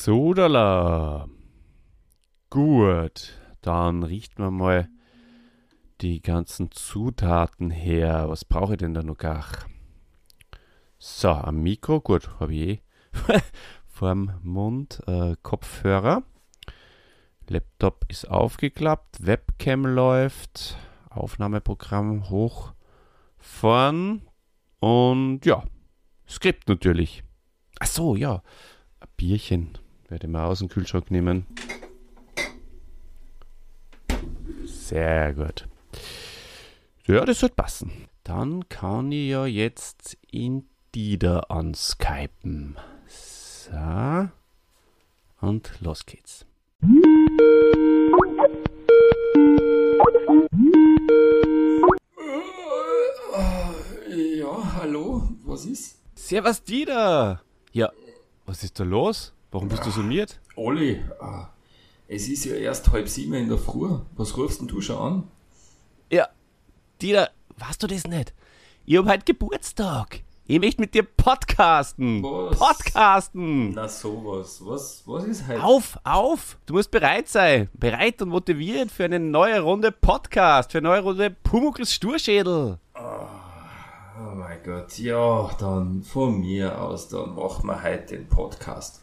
Sodala. Gut, dann riecht man mal die ganzen Zutaten her. Was brauche ich denn da noch gar? So, am Mikro, gut, habe ich eh vorm Mund. Äh, Kopfhörer. Laptop ist aufgeklappt, Webcam läuft, Aufnahmeprogramm hoch vorn und ja, Skript natürlich. Ach so, ja, ein Bierchen werde ich mal aus dem Kühlschrank nehmen. Sehr gut. Ja, das wird passen. Dann kann ich ja jetzt in Dieter anskypen. So. Und los geht's. Ja, hallo, was ist? Servus Dieter! Ja, was ist da los? Warum bist du summiert? Olli, ah, es ist ja erst halb sieben in der Früh. Was rufst denn du schon an? Ja, Dieter, weißt du das nicht? Ich hab heute Geburtstag. Ich möchte mit dir podcasten. Was? Podcasten. Na sowas. Was, was ist heute? Auf, auf! Du musst bereit sein. Bereit und motiviert für eine neue Runde Podcast, für eine neue Runde Pumuckls Sturschädel. Oh mein Gott, ja, dann von mir aus, dann machen wir heute den Podcast.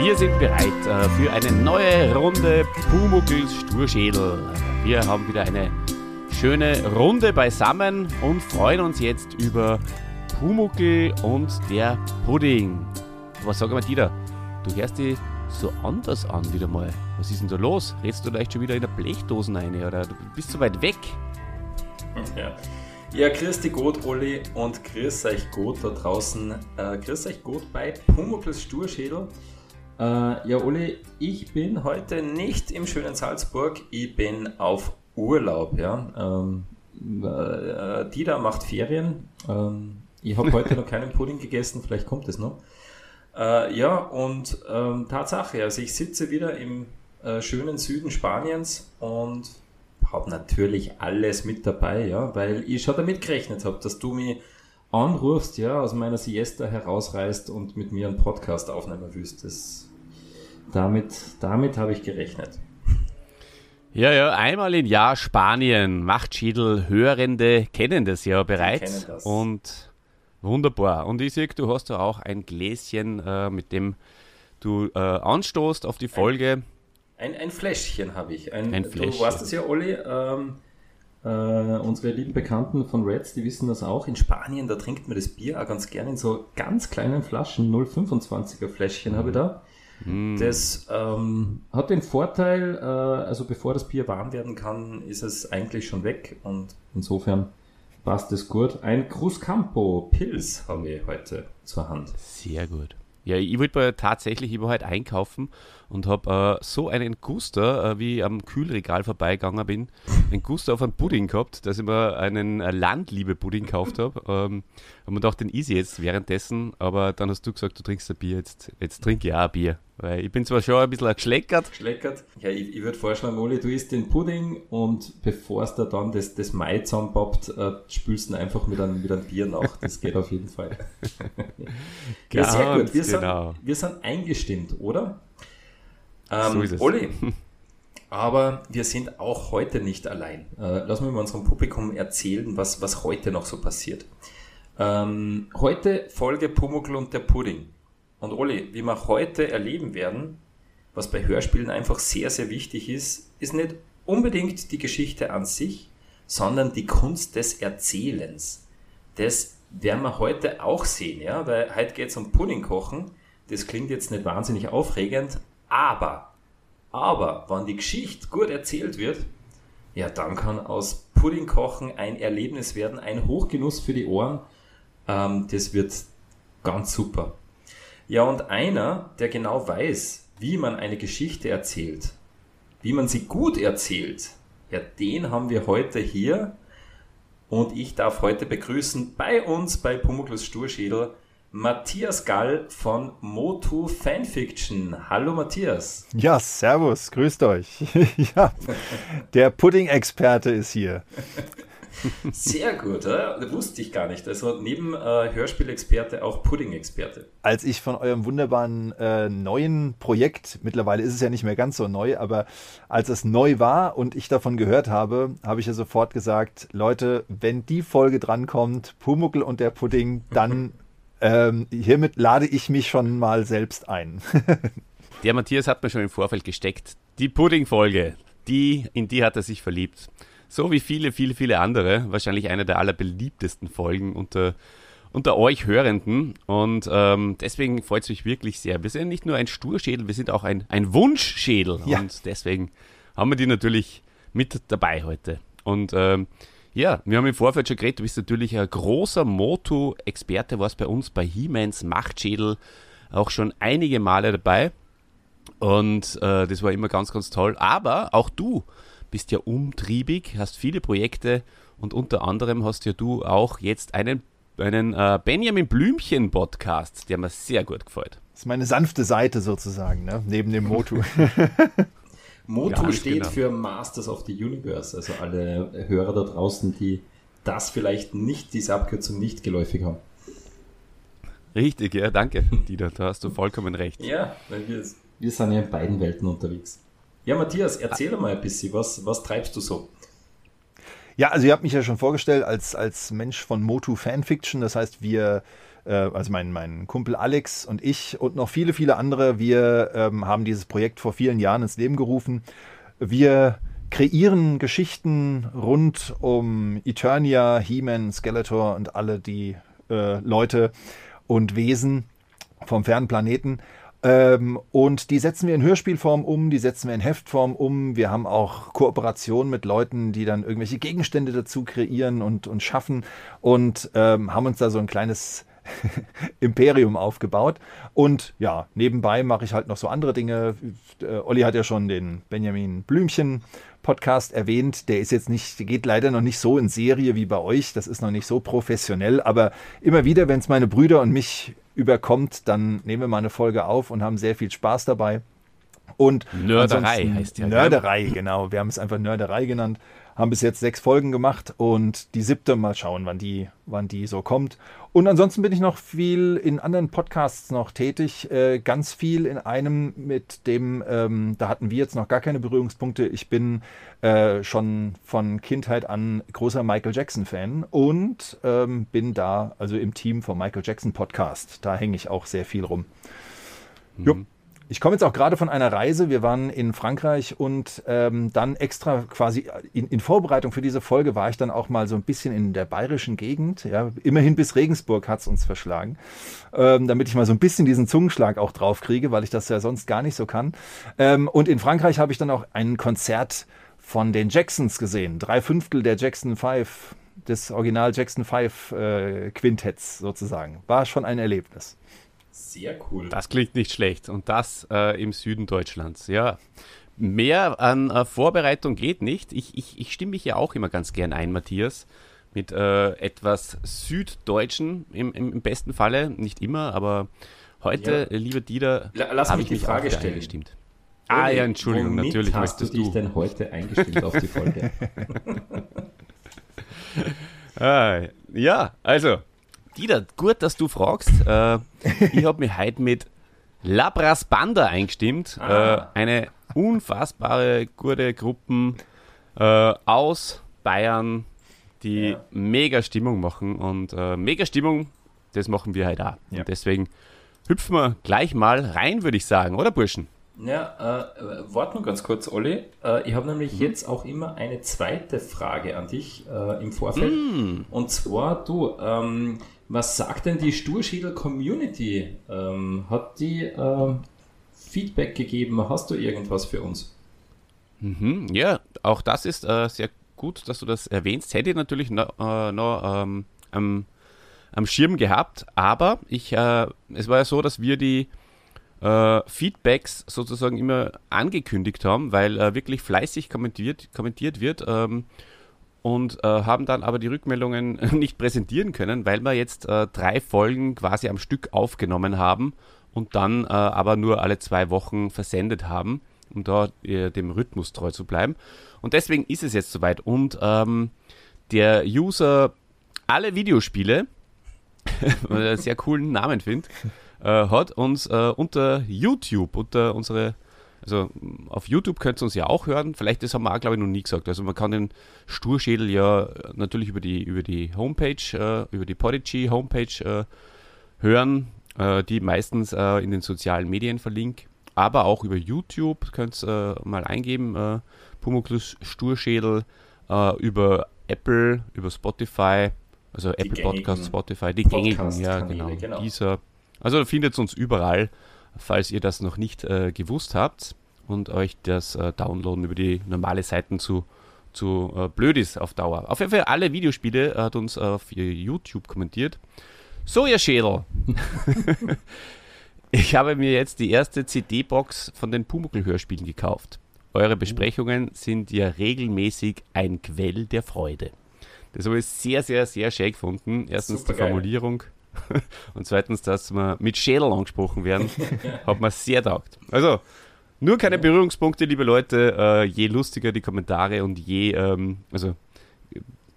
wir sind bereit äh, für eine neue Runde Pumuckls Sturschädel. Wir haben wieder eine schöne Runde beisammen und freuen uns jetzt über Pumuckl und der Pudding. Was sag mal, Dieter? Du hörst dich so anders an wieder mal. Was ist denn da los? Redst du vielleicht schon wieder in der Blechdosen rein oder du bist so weit weg? Ja. Ja, grüß dich gut, Olli, und grüß euch gut da draußen. Äh, grüß euch gut bei Pumuckls Sturschädel. Äh, ja, Olli, ich bin heute nicht im schönen Salzburg, ich bin auf Urlaub, ja. Ähm, äh, Dieter macht Ferien. Ähm, ich habe heute noch keinen Pudding gegessen, vielleicht kommt es noch. Äh, ja, und ähm, Tatsache, also ich sitze wieder im äh, schönen Süden Spaniens und habe natürlich alles mit dabei, ja, weil ich schon damit gerechnet habe, dass du mich anrufst, ja, aus meiner Siesta herausreißt und mit mir einen Podcast aufnehmen willst. Das, damit, damit habe ich gerechnet. Ja, ja, einmal im Jahr Spanien. Machtschädel, Hörende kennen das ja bereits. das. Und wunderbar. Und ich sehe, du hast ja auch ein Gläschen, äh, mit dem du äh, anstoßt auf die Folge. Ein, ein Fläschchen habe ich. Ein, Ein Du Fläschchen. weißt es ja, Olli. Ähm, äh, unsere lieben Bekannten von Reds, die wissen das auch. In Spanien, da trinkt man das Bier auch ganz gerne in so ganz kleinen Flaschen. 0,25er Fläschchen habe ich da. Das ähm, hat den Vorteil, äh, also bevor das Bier warm werden kann, ist es eigentlich schon weg. Und insofern passt es gut. Ein Cruzcampo Pilz haben wir heute zur Hand. Sehr gut. Ja, ich wollte mal tatsächlich, ich war heute einkaufen und habe äh, so einen Guster, äh, wie ich am Kühlregal vorbeigegangen bin, einen Guster auf einen Pudding gehabt, dass ich mir einen äh, Landliebe-Pudding gekauft habe. Ähm, habe mir gedacht, den easy jetzt währenddessen, aber dann hast du gesagt, du trinkst ein Bier, jetzt, jetzt trinke ich auch ein Bier. Weil ich bin zwar schon ein bisschen geschleckert, Schleckert. Ja, ich, ich würde vorschlagen, Oli, du isst den Pudding und bevor es da dann das, das Mai zusammenpoppt, äh, spülst du ihn einfach mit einem, mit einem Bier nach. Das geht auf jeden Fall. ja, sehr gut. Wir, genau. sind, wir sind eingestimmt, oder? Ähm, So ist es. Oli, aber wir sind auch heute nicht allein. Äh, lass mich mal unserem Publikum erzählen, was, was heute noch so passiert. Ähm, heute Folge Pumuckl und der Pudding. Und Oli, wie wir heute erleben werden, was bei Hörspielen einfach sehr, sehr wichtig ist, ist nicht unbedingt die Geschichte an sich, sondern die Kunst des Erzählens. Das werden wir heute auch sehen, ja, weil heute geht es um Pudding kochen. Das klingt jetzt nicht wahnsinnig aufregend, aber, aber, wenn die Geschichte gut erzählt wird, ja, dann kann aus Pudding kochen ein Erlebnis werden, ein Hochgenuss für die Ohren. Ähm, das wird ganz super. Ja, und einer, der genau weiß, wie man eine Geschichte erzählt, wie man sie gut erzählt, ja, den haben wir heute hier. Und ich darf heute begrüßen bei uns bei Pumuklus Sturschädel Matthias Gall von Motu Fanfiction. Hallo Matthias. Ja, servus, grüßt euch. ja, der Pudding-Experte ist hier. Sehr gut, oder? wusste ich gar nicht. Also neben äh, Hörspielexperte auch Pudding-Experte. Als ich von eurem wunderbaren äh, neuen Projekt, mittlerweile ist es ja nicht mehr ganz so neu, aber als es neu war und ich davon gehört habe, habe ich ja sofort gesagt, Leute, wenn die Folge drankommt, Pumuckel und der Pudding, dann ähm, hiermit lade ich mich schon mal selbst ein. der Matthias hat mir schon im Vorfeld gesteckt. Die Pudding-Folge, die, in die hat er sich verliebt. So wie viele, viele, viele andere. Wahrscheinlich eine der allerbeliebtesten Folgen unter, unter euch Hörenden. Und ähm, deswegen freut es mich wirklich sehr. Wir sind nicht nur ein Sturschädel, wir sind auch ein, ein Wunschschädel. Ja. Und deswegen haben wir die natürlich mit dabei heute. Und ähm, ja, wir haben im Vorfeld schon geredet, du bist natürlich ein großer Moto-Experte, warst bei uns bei He-Mans Machtschädel auch schon einige Male dabei. Und äh, das war immer ganz, ganz toll. Aber auch du bist ja umtriebig, hast viele Projekte und unter anderem hast ja du auch jetzt einen, einen äh, Benjamin Blümchen Podcast, der mir sehr gut gefällt. Das ist meine sanfte Seite sozusagen, ne? neben dem Motu. Motu steht genau. für Masters of the Universe, also alle Hörer da draußen, die das vielleicht nicht, diese Abkürzung nicht geläufig haben. Richtig, ja, danke, Dieter, da hast du vollkommen recht. Ja, weil wir, wir sind ja in beiden Welten unterwegs. Ja, Matthias, erzähl mal ein bisschen, was, was treibst du so? Ja, also ihr habt mich ja schon vorgestellt als, als Mensch von Motu Fanfiction, das heißt, wir äh, also mein, mein Kumpel Alex und ich und noch viele, viele andere, wir ähm, haben dieses Projekt vor vielen Jahren ins Leben gerufen. Wir kreieren Geschichten rund um Eternia, He-Man, Skeletor und alle die äh, Leute und Wesen vom fernen Planeten. Ähm, und die setzen wir in Hörspielform um, die setzen wir in Heftform um. Wir haben auch Kooperationen mit Leuten, die dann irgendwelche Gegenstände dazu kreieren und, und schaffen und ähm, haben uns da so ein kleines Imperium aufgebaut. Und ja, nebenbei mache ich halt noch so andere Dinge. Äh, Olli hat ja schon den Benjamin Blümchen Podcast erwähnt. Der ist jetzt nicht, geht leider noch nicht so in Serie wie bei euch. Das ist noch nicht so professionell. Aber immer wieder, wenn es meine Brüder und mich überkommt, dann nehmen wir mal eine Folge auf und haben sehr viel Spaß dabei. Und Nörderei heißt ja. Nörderei, genau. Wir haben es einfach Nörderei genannt haben bis jetzt sechs Folgen gemacht und die siebte mal schauen, wann die, wann die so kommt. Und ansonsten bin ich noch viel in anderen Podcasts noch tätig, äh, ganz viel in einem mit dem, ähm, da hatten wir jetzt noch gar keine Berührungspunkte. Ich bin äh, schon von Kindheit an großer Michael Jackson Fan und ähm, bin da also im Team vom Michael Jackson Podcast. Da hänge ich auch sehr viel rum. Mhm. Ich komme jetzt auch gerade von einer Reise. Wir waren in Frankreich und ähm, dann extra quasi in, in, Vorbereitung für diese Folge war ich dann auch mal so ein bisschen in der bayerischen Gegend. Ja, immerhin bis Regensburg hat es uns verschlagen, ähm, damit ich mal so ein bisschen diesen Zungenschlag auch drauf kriege, weil ich das ja sonst gar nicht so kann. Ähm, und in Frankreich habe ich dann auch ein Konzert von den Jacksons gesehen. Drei Fünftel der Jackson Five, des Original Jackson Five äh, Quintetts sozusagen. War schon ein Erlebnis. Sehr cool. Das klingt nicht schlecht. Und das äh, im Süden Deutschlands. Ja. Mehr an äh, Vorbereitung geht nicht. Ich, ich, ich stimme mich ja auch immer ganz gern ein, Matthias, mit äh, etwas Süddeutschen im, im, besten Falle. Nicht immer, aber heute, ja. lieber Dieter, habe ich mich die Frage stellen. eingestimmt. Ah ja, Entschuldigung, Womit natürlich hast du dich denn heute eingestimmt auf die Folge? ah, ja, also Dieter, gut, dass du fragst. Äh, ich habe mich heute mit Labras Banda eingestimmt. Ah. Äh, eine unfassbare gute Gruppe äh, aus Bayern, die ja. mega Stimmung machen. Und äh, mega Stimmung, das machen wir heute auch. Ja. Und deswegen hüpfen wir gleich mal rein, würde ich sagen, oder Burschen? Ja, äh, warte nur ganz kurz, Olli. Äh, ich habe nämlich mhm. jetzt auch immer eine zweite Frage an dich äh, im Vorfeld. Mhm. Und zwar, du, ähm, was sagt denn die Sturschädel Community? Ähm, hat die ähm, Feedback gegeben? Hast du irgendwas für uns? Mhm, ja, auch das ist äh, sehr gut, dass du das erwähnst. Hätte ich natürlich noch, äh, noch ähm, am, am Schirm gehabt, aber ich, äh, es war ja so, dass wir die äh, Feedbacks sozusagen immer angekündigt haben, weil äh, wirklich fleißig kommentiert, kommentiert wird ähm, und äh, haben dann aber die Rückmeldungen nicht präsentieren können, weil wir jetzt äh, drei Folgen quasi am Stück aufgenommen haben und dann äh, aber nur alle zwei Wochen versendet haben, um da äh, dem Rhythmus treu zu bleiben. Und deswegen ist es jetzt soweit. Und ähm, der User alle Videospiele, einen sehr coolen Namen findet, äh, hat uns äh, unter YouTube, unter unsere, also auf YouTube könnt ihr uns ja auch hören. Vielleicht, das haben wir auch, glaube ich, noch nie gesagt. Also man kann den Sturschädel ja natürlich über die, über die Homepage, äh, über die Podigy Homepage äh, hören, äh, die meistens äh, in den sozialen Medien verlinkt. Aber auch über YouTube könnt ihr mal eingeben, äh, Pumuklus Sturschädel, über Apple, über Spotify, also die Apple Podcast, Spotify, die gängigen, ja genau, genau. Dieser. Also findet uns überall, falls ihr das noch nicht äh, gewusst habt und euch das äh, Downloaden über die normale Seiten zu, zu äh, blöd ist auf Dauer. Auf jeden Fall alle Videospiele hat uns auf YouTube kommentiert. So, ihr Schädel. ich habe mir jetzt die erste CD-Box von den Pumuckl-Hörspielen gekauft. Eure Besprechungen sind ja regelmäßig ein Quell der Freude. Das habe ich sehr, sehr, sehr schön gefunden. Erstens Super die Formulierung und zweitens, dass wir mit Schädel angesprochen werden, hat mir sehr taugt. Also, nur keine. Berührungspunkte, liebe Leute. Äh, je lustiger die Kommentare und je, ähm, also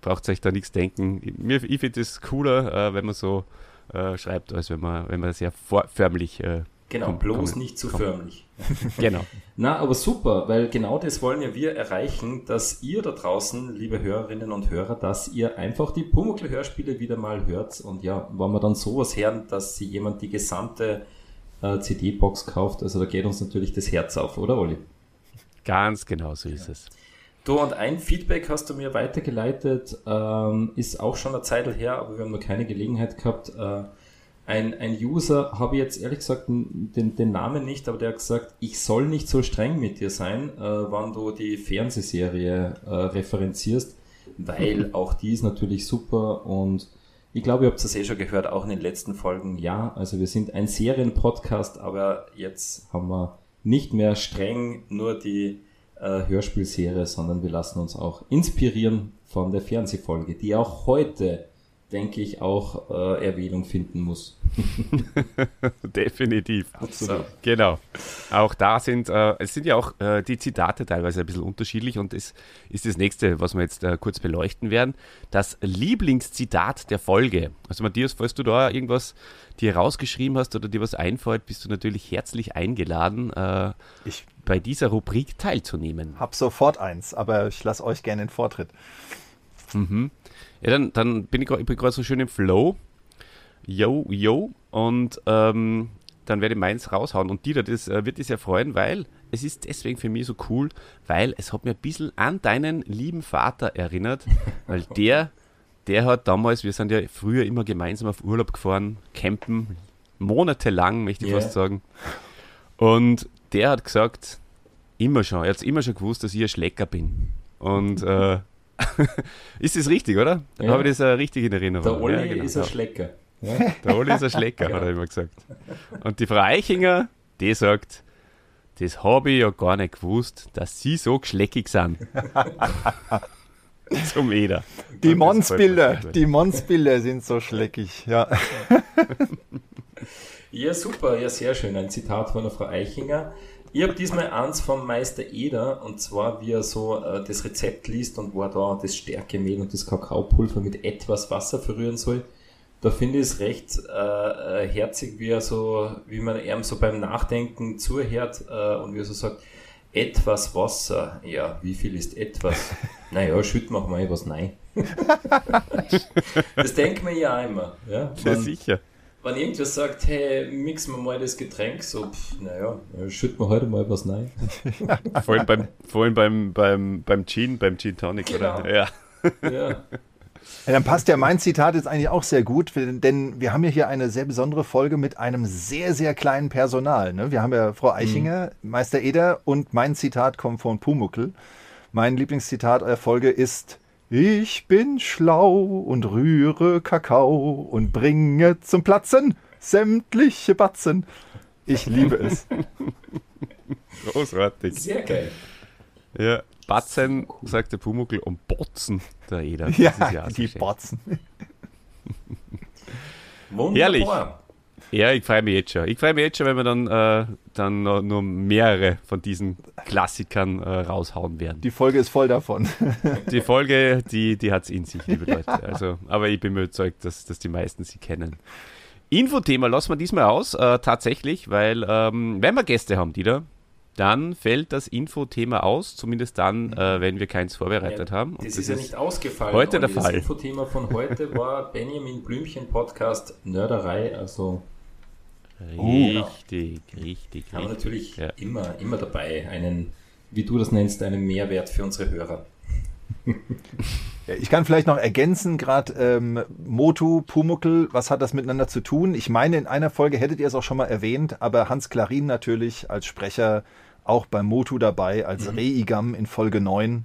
braucht euch da nichts denken. Mir, ich finde es cooler, äh, wenn man so äh, schreibt, als wenn man, wenn man sehr förmlich äh, Genau, komm, bloß komm, nicht zu komm. förmlich. genau. Na, aber super, weil genau das wollen ja wir erreichen, dass ihr da draußen, liebe Hörerinnen und Hörer, dass ihr einfach die Pumuckl-Hörspiele wieder mal hört. Und ja, wenn wir dann sowas hören, dass sie jemand die gesamte äh, CD-Box kauft, also da geht uns natürlich das Herz auf, oder Olli? Ganz genau so ist ja. es. Du, und ein Feedback hast du mir weitergeleitet, ähm, ist auch schon eine Zeit her, aber wir haben noch keine Gelegenheit gehabt. Äh, ein, ein User, habe ich jetzt ehrlich gesagt den, den Namen nicht, aber der hat gesagt, ich soll nicht so streng mit dir sein, äh, wann du die Fernsehserie äh, referenzierst, weil auch die ist natürlich super und ich glaube, ihr habt es eh schon gehört, auch in den letzten Folgen. Ja, also wir sind ein Serienpodcast, aber jetzt haben wir nicht mehr streng nur die äh, Hörspielserie, sondern wir lassen uns auch inspirieren von der Fernsehfolge, die auch heute denke ich, auch äh, Erwähnung finden muss. Definitiv. Absolut. Genau. Auch da sind, äh, es sind ja auch äh, die Zitate teilweise ein bisschen unterschiedlich und es ist das nächste, was wir jetzt äh, kurz beleuchten werden. Das Lieblingszitat der Folge. Also Matthias, falls du da irgendwas dir rausgeschrieben hast oder dir was einfällt, bist du natürlich herzlich eingeladen, äh, ich bei dieser Rubrik teilzunehmen. Hab sofort eins, aber ich lasse euch gerne den Vortritt. Mhm. Ja, dann, dann bin ich, ich gerade so schön im Flow. Yo, yo. Und ähm, dann werde ich meins raushauen. Und Dieter, das äh, wird dich sehr freuen, weil es ist deswegen für mich so cool, weil es hat mir ein bisschen an deinen lieben Vater erinnert, weil der, der hat damals, wir sind ja früher immer gemeinsam auf Urlaub gefahren, campen, monatelang, möchte ich yeah. fast sagen. Und der hat gesagt, immer schon, er hat immer schon gewusst, dass ich ein Schlecker bin. Und äh, ist das richtig, oder? Dann ja. habe ich das uh, richtig in Erinnerung. Der Olli ja, genau. ist ein Schlecker. Ja? Der Olli ist ein Schlecker, hat er immer gesagt. Und die Frau Eichinger, die sagt, das habe ich ja gar nicht gewusst, dass sie so geschleckig sind. Zum Eder. Die Monsbilder, die Monsbilder sind so schleckig, ja. ja, super, ja, sehr schön. Ein Zitat von der Frau Eichinger. Ich habe diesmal eins vom Meister Eder und zwar wie er so äh, das Rezept liest und wo er da das Stärkemehl und das Kakaopulver mit etwas Wasser verrühren soll. Da finde ich es recht äh, äh, herzig, wie er so, wie man ihm so beim Nachdenken zuhört äh, und wie er so sagt, etwas Wasser. Ja, wie viel ist etwas? naja, schütten wir mal was rein. das denkt man ja immer. Ja, man, ja sicher wenn irgendwer sagt, hey, mixen wir mal das Getränk, so, pff, naja, schütten wir heute mal was rein. vorhin beim, vorhin beim, beim, beim Gin, beim Gin Tonic, genau. oder? Ja. ja. Ja, dann passt ja mein Zitat jetzt eigentlich auch sehr gut, denn wir haben ja hier eine sehr besondere Folge mit einem sehr, sehr kleinen Personal. Ne? Wir haben ja Frau Eichinger, mhm. Meister Eder und mein Zitat kommt von Pumuckel. Mein Lieblingszitat der Folge ist, Ich bin schlau und rühre Kakao und bringe zum Platzen sämtliche Batzen. Ich liebe es. Großartig. Sehr geil. Ja, Batzen, sagt der Pumuckl, und Botzen, der Eder. Ja, ja die. Batzen. Wunderbar. Herrlich. Ja, ich freue mich jetzt schon. Ich freue mich jetzt schon, wenn wir dann, äh, dann noch, nur mehrere von diesen Klassikern äh, raushauen werden. Die Folge ist voll davon. Die Folge, die, die hat es in sich, liebe Leute. Also, aber ich bin mir überzeugt, dass, dass die meisten sie kennen. Infothema lassen wir diesmal aus, äh, tatsächlich, weil ähm, wenn wir Gäste haben, die da, dann fällt das Infothema aus, zumindest dann, äh, wenn wir keins vorbereitet haben. Und Das, ist ja nicht ausgefallen. heute der. Fall. Das Infothema von heute war Benjamin Blümchen Podcast Nörderei. Also richtig, richtig, haben wir natürlich Ja. immer, immer dabei einen, wie du das nennst, einen Mehrwert für unsere Hörer. Ich kann vielleicht noch ergänzen, gerade ähm, Motu, Pumuckl, was hat das miteinander zu tun? Ich meine, in einer Folge hättet ihr es auch schon mal erwähnt, aber Hans Klarin natürlich als Sprecher auch bei Motu dabei, als Reigam in Folge 9,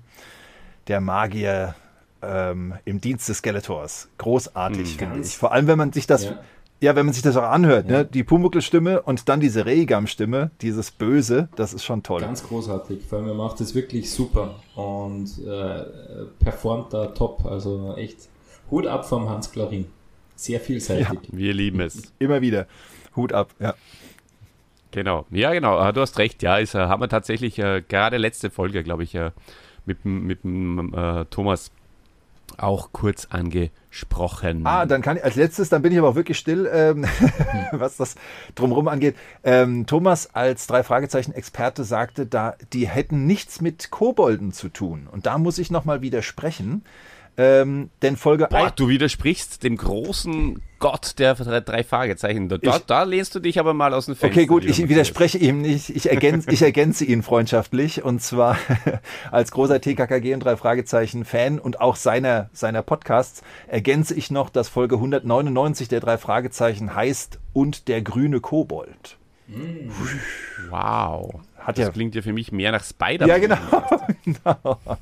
der Magier ähm, im Dienst des Skeletors. Großartig, finde Ganz- ich. Vor allem, wenn man sich das, ja, Ja. wenn man sich das auch anhört, Ja. ne? die Pumuckl-Stimme und dann diese Reigam-Stimme, dieses Böse, das ist schon toll. Ganz großartig. Vor allem er macht es wirklich super und äh, performt da top. Also echt Hut ab vom Hans Klarin. Sehr vielseitig. Wir lieben es. Immer wieder. Hut ab, ja. Genau. Ja, genau. äh, Du hast recht. Ja, ist, äh, haben wir tatsächlich äh, gerade letzte Folge, glaube ich, äh, mit, dem- mit äh, Thomas auch kurz angesprochen. Ah, dann kann ich als letztes, dann bin ich aber auch wirklich still, ähm, was das drumherum angeht. Ähm, Thomas als drei Fragezeichen Experte sagte, da die hätten nichts mit Kobolden zu tun. Und da muss ich nochmal widersprechen. Ähm, denn Folge Boah, ein- du widersprichst dem großen Gott der drei, Fragezeichen. Da, Ich- da lehnst du dich aber mal aus dem Fenster. Okay, gut, ich widerspreche ihm nicht. Ich ergänze, ich ergänze ihn freundschaftlich. Und zwar als großer TKKG und drei Fragezeichen Fan und auch seiner, seiner Podcasts ergänze ich noch, dass Folge 199 der drei Fragezeichen heißt und der grüne Kobold. Wow. Hat das ja- klingt ja für mich mehr nach Spider-Man. Ja, genau. genau.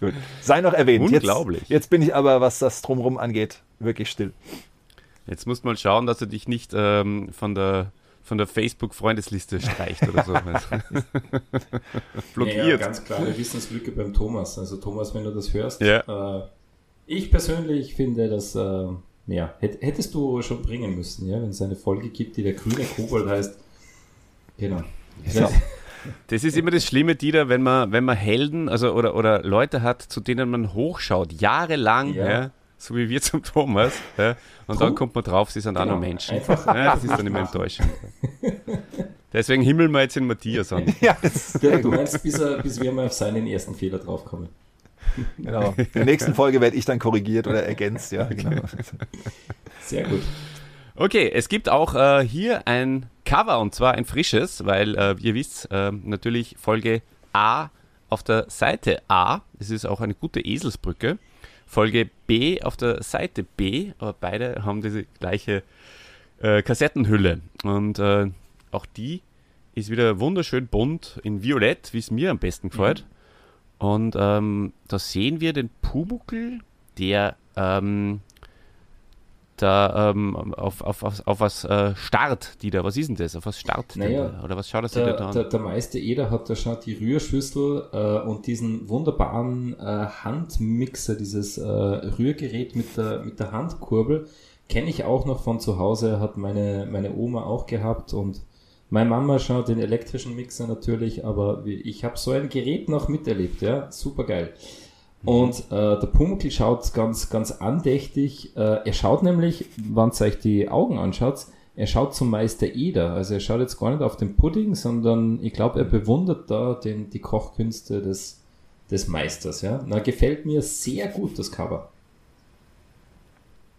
Gut. Sei noch erwähnt. Unglaublich. Jetzt, jetzt bin ich aber, was das drumherum angeht, wirklich still. Jetzt musst du mal schauen, dass du dich nicht ähm, von der, von der Facebook-Freundesliste streicht oder so. Blockiert. Ja, ja, ganz klare Wissenslücke beim Thomas. Also Thomas, wenn du das hörst, Ja. äh, ich persönlich finde, dass äh, ja, hätt- hättest du schon bringen müssen, ja, wenn es eine Folge gibt, die der grüne Kobold heißt. Genau. So. Das ist immer das Schlimme, Dieter, wenn man, wenn man Helden also, oder, oder Leute hat, zu denen man hochschaut, jahrelang, ja. Ja. so wie wir zum Thomas, ja, und dann kommt man drauf, sie sind auch Genau. noch Menschen. Einfach- ja, das ist dann immer enttäuschend. Deswegen himmeln wir jetzt den Matthias an. Ja, das ist du meinst, bis, er, bis wir mal auf seinen ersten Fehler draufkommen. Genau. In der nächsten Folge werde ich dann korrigiert oder ergänzt. Ja, genau. Sehr gut. Okay, es gibt auch äh, hier ein Cover und zwar ein frisches, weil äh, ihr wisst, äh, natürlich Folge A auf der Seite A, das ist auch eine gute Eselsbrücke. Folge B auf der Seite B, aber beide haben diese gleiche äh, Kassettenhülle. Und äh, auch die ist wieder wunderschön bunt in Violett, wie es mir am besten gefällt. Und ähm, da sehen wir den Pumuckel, der ähm, da ähm, auf, auf, auf, auf was äh, starrt, die da. Was ist denn das? Auf was starrt Naja, da? Oder was schaut er sich da Der, an? der, der Meister Eder hat da schon die Rührschüssel äh, und diesen wunderbaren äh, Handmixer, dieses äh, Rührgerät mit der, mit der Handkurbel, kenne ich auch noch von zu Hause, hat meine, meine Oma auch gehabt und meine Mama schon den elektrischen Mixer natürlich, aber ich habe so ein Gerät noch miterlebt, ja, super geil. Und äh, der Pumuckl schaut ganz, ganz andächtig. Äh, er schaut nämlich, wenn ihr euch die Augen anschaut, er schaut zum Meister Eder. Also er schaut jetzt gar nicht auf den Pudding, sondern ich glaube, er bewundert da den, die Kochkünste des, des Meisters. Ja? Na, gefällt mir sehr gut, das Cover.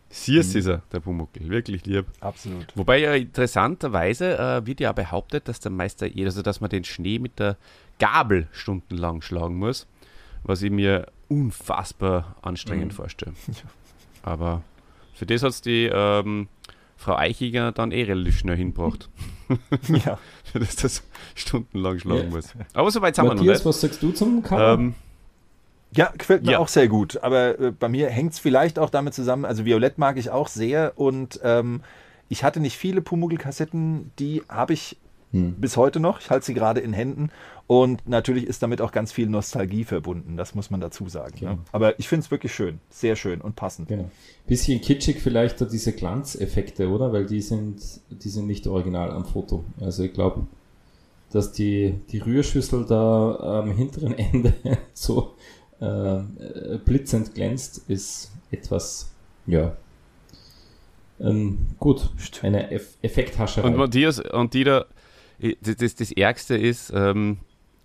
Siehst ist er, der Pumuckl. Wirklich lieb. Absolut. Wobei ja interessanterweise äh, wird ja behauptet, dass der Meister Eder, also dass man den Schnee mit der Gabel stundenlang schlagen muss, was ich mir unfassbar anstrengend Mhm. vorstelle. Aber für das hat die ähm, Frau Eichiger dann eh relativ schnell hingebracht, Ja. dass das stundenlang schlagen Ja. muss. Aber so weit sind wir noch Matthias, nicht. was sagst du zum Cover? Ähm, Ja, gefällt mir ja. auch sehr gut. Aber äh, bei mir hängt es vielleicht auch damit zusammen, also Violett mag ich auch sehr und ähm, ich hatte nicht viele Pumuckl-Kassetten, die habe ich hm. bis heute noch. Ich halte sie gerade in Händen und natürlich ist damit auch ganz viel Nostalgie verbunden, das muss man dazu sagen. Genau. Ne? Aber ich finde es wirklich schön, sehr schön und passend. Genau. Bisschen kitschig vielleicht diese Glanzeffekte, oder? Weil die sind, die sind nicht original am Foto. Also ich glaube, dass die, die Rührschüssel da am hinteren Ende so äh, blitzend glänzt, ist etwas, ja, ähm, gut, eine Eff Effekthascherei. Und Matthias, und die da, das, das, das Ärgste ist, ähm,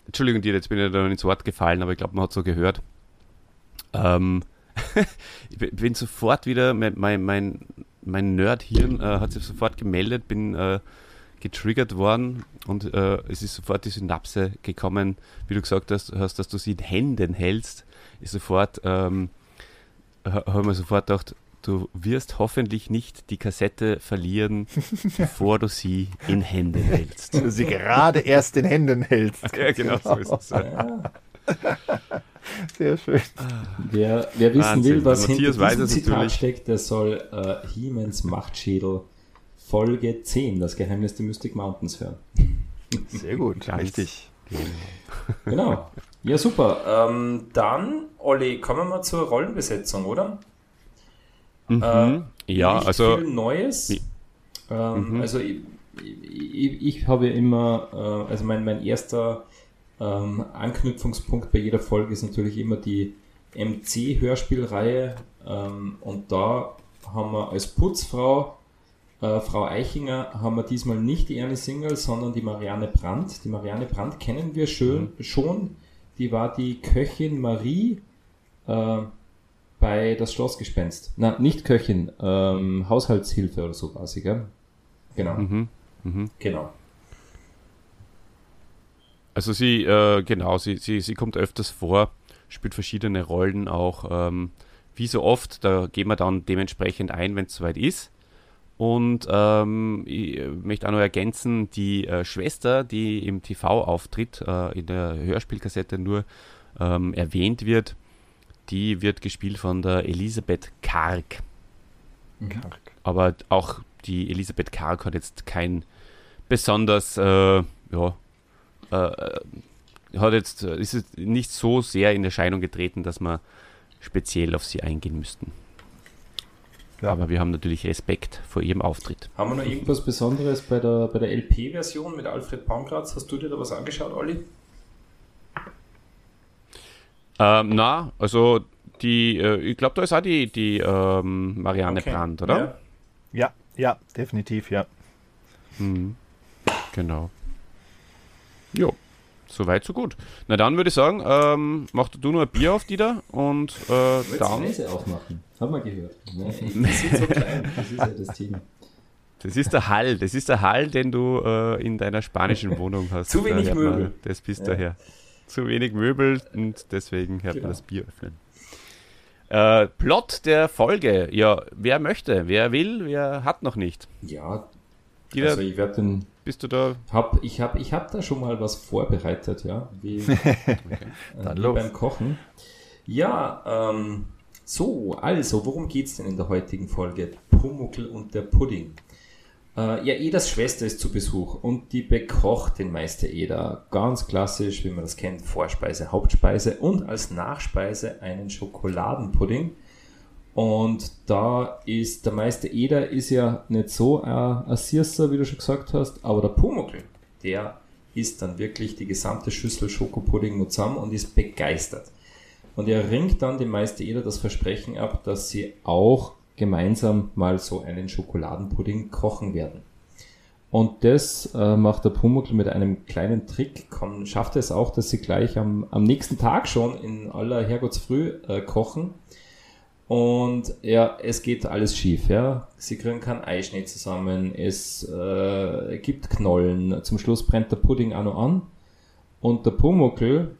Entschuldigung, dir, jetzt bin ich da ins Wort gefallen, aber ich glaube, man hat so gehört. Ähm, ich bin sofort wieder, mein, mein, mein Nerd-Hirn äh, hat sich sofort gemeldet, bin äh, getriggert worden und äh, es ist sofort die Synapse gekommen, wie du gesagt hast, hast dass du sie in Händen hältst, ist sofort, ähm, haben wir sofort gedacht, du wirst hoffentlich nicht die Kassette verlieren, bevor du sie in Händen hältst. Du sie gerade erst in Händen hältst. Ja, genau, so ist es. Ja. Sehr schön. Wer, wer wissen Wahnsinn. will, was hinter diesem Zitat natürlich. steckt, der soll äh, Hiemens Machtschädel Folge 10, das Geheimnis der Mystic Mountains hören. Sehr gut, Ganz richtig. Genau. Ja, super. Ähm, dann, Olli, kommen wir mal zur Rollenbesetzung, oder? Mhm. Äh, ja, also. Viel Neues. Ähm, mhm. Also, ich, ich, ich, habe immer, äh, also mein, mein erster ähm, Anknüpfungspunkt bei jeder Folge ist natürlich immer die MC-Hörspielreihe. Ähm, und da haben wir als Putzfrau äh, Frau Eichinger haben wir diesmal nicht die Erne Single, sondern die Marianne Brandt. Die Marianne Brandt kennen wir schön, mhm. schon. Die war die Köchin Marie äh, bei Das Schlossgespenst. Na, nicht Köchin, ähm, Haushaltshilfe oder so sie, gell? Genau. Mhm. Mhm. Genau. Also sie, äh, genau, sie, sie, sie kommt öfters vor, spielt verschiedene Rollen auch. Ähm, wie so oft, da gehen wir dann dementsprechend ein, wenn es soweit ist. Und ähm, ich möchte auch noch ergänzen, die äh, Schwester, die im TV auftritt, äh, in der Hörspielkassette nur ähm, erwähnt wird, die wird gespielt von der Elisabeth Karg. Mhm. Karg. Aber auch die Elisabeth Karg hat jetzt kein besonders, äh, ja, äh, hat jetzt, ist nicht so sehr in Erscheinung getreten, dass wir speziell auf sie eingehen müssten. Ja. Aber wir haben natürlich Respekt vor ihrem Auftritt. Haben wir noch irgendwas Besonderes bei der, bei der LP-Version mit Alfred Pankratz? Hast du dir da was angeschaut, Olli? Ähm, na, also die, äh, ich glaube, da ist auch die, die ähm, Marianne okay. Brandt, oder? Ja. ja, ja, definitiv, ja. Mhm. Genau. Jo. Soweit, so gut. Na dann würde ich sagen, ähm, mach du nur ein Bier auf, Dieter, und äh, dann... Weise aufmachen, haben wir gehört. Ne? sind so klein, das ist ja das Thema. Das ist der Hall, das ist der Hall, den du äh, in deiner spanischen Wohnung hast. Zu wenig Möbel. Das bist ja. daher. Zu wenig Möbel und deswegen hört genau. man das Bier öffnen. Äh, Plot der Folge. Ja, wer möchte, wer will, wer hat noch nicht. Ja, Dieter, also ich werde den bist du da? Hab, ich habe ich hab da schon mal was vorbereitet, ja, wie, okay. äh, wie beim Kochen. Ja, ähm, so, also, worum geht es denn in der heutigen Folge? Pumuckl und der Pudding. Äh, ja, Edas Schwester ist zu Besuch und die bekocht den Meister Eder. Ganz klassisch, wie man das kennt, Vorspeise, Hauptspeise und als Nachspeise einen Schokoladenpudding und da ist der Meister Eder ist ja nicht so ein, Sirser, wie du schon gesagt hast, aber der Pumuckl, der isst dann wirklich die gesamte Schüssel Schokopudding nur zusammen und ist begeistert. Und er ringt dann dem Meister Eder das Versprechen ab, dass sie auch gemeinsam mal so einen Schokoladenpudding kochen werden. Und das äh, macht der Pumuckl mit einem kleinen Trick, kann, schafft es auch, dass sie gleich am, am nächsten Tag schon in aller Herrgottsfrüh äh, kochen und ja, es geht alles schief, ja. Sie kriegen keinen Eischnee zusammen, es äh, gibt Knollen, zum Schluss brennt der Pudding auch noch an. Und der Pumuckel,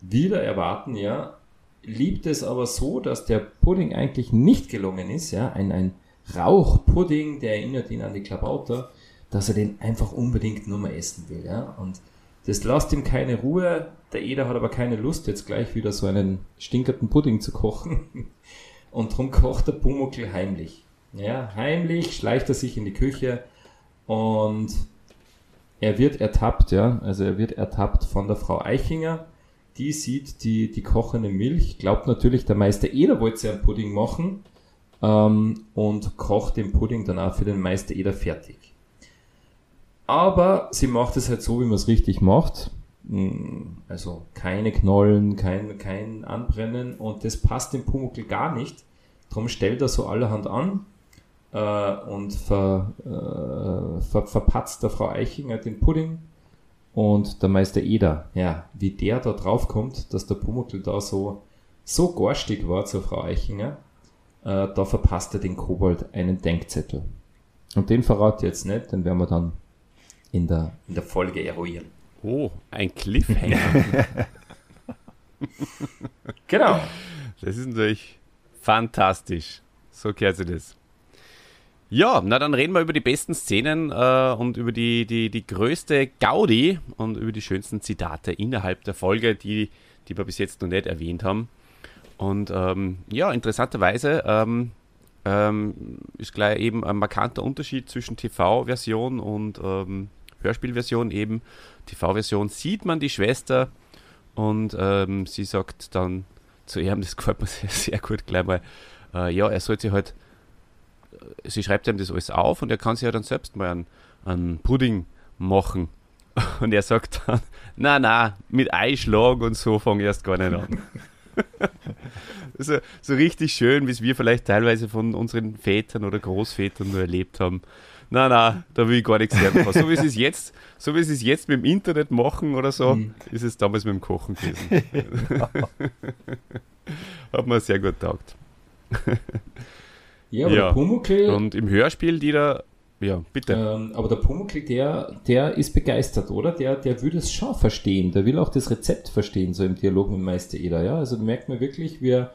wieder erwarten, ja, liebt es aber so, dass der Pudding eigentlich nicht gelungen ist, ja, ein, ein Rauchpudding, der erinnert ihn an die Klabauter, dass er den einfach unbedingt nur mal essen will, ja. Und Das lässt ihm keine Ruhe. Der Eder hat aber keine Lust, jetzt gleich wieder so einen stinkerten Pudding zu kochen. Und darum kocht der Pumuckl heimlich. Ja, heimlich schleicht er sich in die Küche und er wird ertappt, ja. Also er wird ertappt von der Frau Eichinger. Die sieht die, die kochende Milch, glaubt natürlich, der Meister Eder wollte ja einen Pudding machen ähm, und kocht den Pudding dann auch für den Meister Eder fertig. Aber sie macht es halt so, wie man es richtig macht. Hm, also keine Knollen, kein, kein Anbrennen und das passt dem Pumuckl gar nicht. Darum stellt er so allerhand an äh, und ver, äh, ver, verpatzt der Frau Eichinger den Pudding und der Meister Eder. Ja, wie der da drauf kommt, dass der Pumuckl da so, so garstig war zur Frau Eichinger, äh, da verpasst er den Kobold einen Denkzettel. Und den verrate ich jetzt nicht, den werden wir dann in der, in der Folge eruieren. Oh, ein Cliffhanger. genau. Das ist natürlich fantastisch. So gehört sich das. Ja, na dann reden wir über die besten Szenen äh, und über die, die, die größte Gaudi und über die schönsten Zitate innerhalb der Folge, die, die wir bis jetzt noch nicht erwähnt haben. Und ähm, ja, interessanterweise ähm, ähm, ist gleich eben ein markanter Unterschied zwischen TV-Version und ähm, Hörspielversion eben. TV-Version sieht man die Schwester und ähm, sie sagt dann zu ihm, das gefällt mir sehr, sehr gut gleich mal, äh, ja, er sollte sich halt, sie schreibt ihm das alles auf und er kann sich ja dann selbst mal einen, einen Pudding machen. Und er sagt dann, na na, mit Eischlag und so fange ich erst gar nicht an. so, so richtig schön, wie es wir vielleicht teilweise von unseren Vätern oder Großvätern nur erlebt haben. Nein, nein, da will ich gar nichts lernen. So wie es jetzt, so wie sie es jetzt mit dem Internet machen oder so, mhm. ist es damals mit dem Kochen gewesen. Hat mir sehr gut taugt. Ja, aber ja. der Pumuckl. Und im Hörspiel, die da. Ja, bitte. Ähm, aber der Pumuckl, der, der ist begeistert, oder? Der, der will es schon verstehen. Der will auch das Rezept verstehen, so im Dialog mit Meister Eder. Ja? Also merkt man wirklich, wie er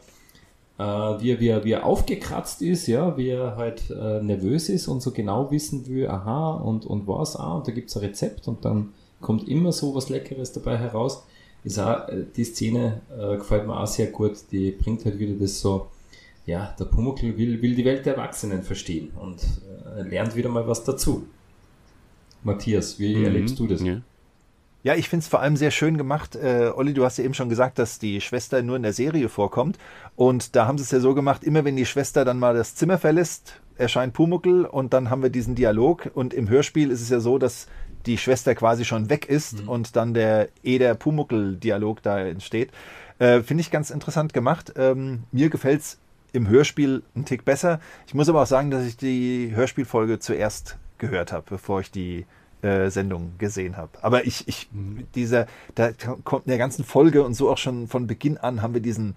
äh, wie, er, wie, er, wie er aufgekratzt ist, ja, wie er halt äh, nervös ist und so genau wissen will, aha, und, und was, ah, und da gibt es ein Rezept und dann kommt immer so was Leckeres dabei heraus. Ist auch, äh, die Szene äh, gefällt mir auch sehr gut, die bringt halt wieder das so, ja, der Pumuckl will, will die Welt der Erwachsenen verstehen und äh, lernt wieder mal was dazu. Matthias, wie mhm. erlebst du das? Ja. Ja, ich finde es vor allem sehr schön gemacht. Äh, Olli, du hast ja eben schon gesagt, dass die Schwester nur in der Serie vorkommt. Und da haben sie es ja so gemacht, immer wenn die Schwester dann mal das Zimmer verlässt, erscheint Pumuckel und dann haben wir diesen Dialog. Und im Hörspiel ist es ja so, dass die Schwester quasi schon weg ist mhm. und dann der Eder-Pumuckel-Dialog da entsteht. Äh, Finde ich ganz interessant gemacht. Ähm, mir gefällt es im Hörspiel ein Tick besser. Ich muss aber auch sagen, dass ich die Hörspielfolge zuerst gehört habe, bevor ich die äh, Sendung gesehen habe. Aber ich, ich, mhm. dieser, da kommt in der ganzen Folge und so auch schon von Beginn an haben wir diesen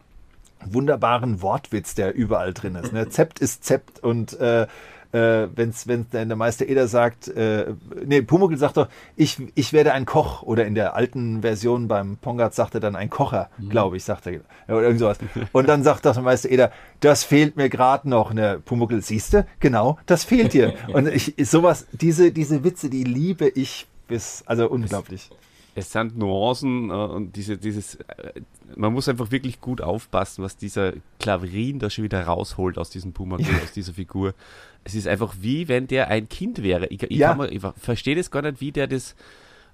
wunderbaren Wortwitz, der überall drin ist. Ne? Zept ist Zept und äh, äh, wenn's, wenn der Meister Eder sagt, äh, nee, Pumuckl sagt doch, ich, ich werde ein Koch oder in der alten Version beim Pongat sagt er dann ein Kocher, mhm. glaube ich, sagt er. Oder irgend sowas. Und dann sagt doch der Meister Eder, das fehlt mir gerade noch. Ne, Pumuckl, siehste, genau, das fehlt dir. Und ich, sowas, diese, diese Witze, die liebe ich bis, also unglaublich. Es, es sind Nuancen äh, und diese, dieses, äh, man muss einfach wirklich gut aufpassen, was dieser Klaverin da schon wieder rausholt aus diesem Pumuckl, aus dieser Figur es ist einfach wie wenn der ein Kind wäre. Ich, ich, ja. ich verstehe das gar nicht, wie der das,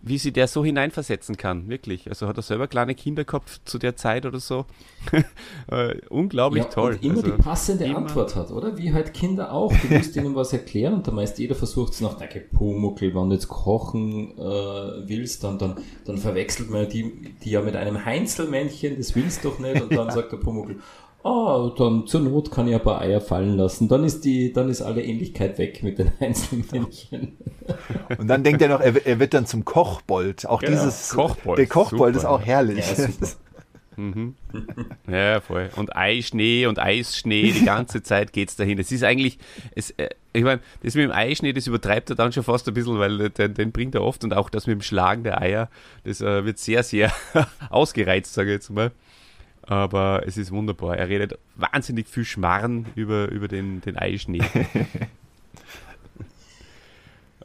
wie sie der so hineinversetzen kann, wirklich. Also hat er selber kleine Kinder gehabt zu der Zeit oder so. äh, unglaublich ja, toll. Und immer also, die passende immer. Antwort hat, oder? Wie halt Kinder auch. Du musst ihnen was erklären und da meist jeder versucht es nach, danke Pumuckl, wenn du jetzt kochen äh, willst, dann, dann, dann verwechselt man die, die ja mit einem Heinzelmännchen, das willst du doch nicht und dann sagt der Pumuckl, Ah, dann zur Not kann ich ein paar Eier fallen lassen. Dann ist die, dann ist alle Ähnlichkeit weg mit den einzelnen Männchen. Und dann denkt er noch, er, er wird dann zum Kochbold. Auch genau. dieses Kochbold. Der Kochbold super. ist auch herrlich. Ja, mhm. ja, voll. Und Eischnee und Eisschnee, die ganze Zeit geht es dahin. Es ist eigentlich, es, äh, ich meine, das mit dem Eischnee, das übertreibt er dann schon fast ein bisschen, weil den, den bringt er oft und auch das mit dem Schlagen der Eier, das äh, wird sehr, sehr ausgereizt, sage ich jetzt mal. Aber es ist wunderbar. Er redet wahnsinnig viel Schmarren über, über den, den Eischnee.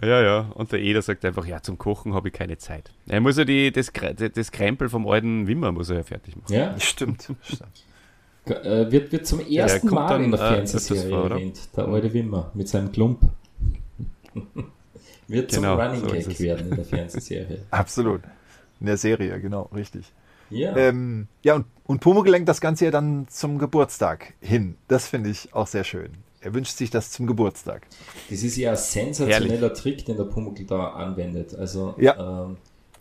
Ja, ja. Und der Eder sagt einfach, ja, zum Kochen habe ich keine Zeit. Er muss ja die, das, das Krempel vom alten Wimmer muss er ja fertig machen. Ja, stimmt. stimmt. Äh, wird, wird zum ersten ja, Mal dann, in der äh, Fernsehserie vor, erwähnt, der alte Wimmer mit seinem Klump. wird zum genau, Running so Gag werden in der Fernsehserie. Absolut. In der Serie, genau, richtig. Ja. Ähm, ja, und, und Pumuckl lenkt das Ganze ja dann zum Geburtstag hin. Das finde ich auch sehr schön. Er wünscht sich das zum Geburtstag. Das ist ja ein sensationeller Herrlich. Trick, den der Pumuckl da anwendet. Also, ja. ähm,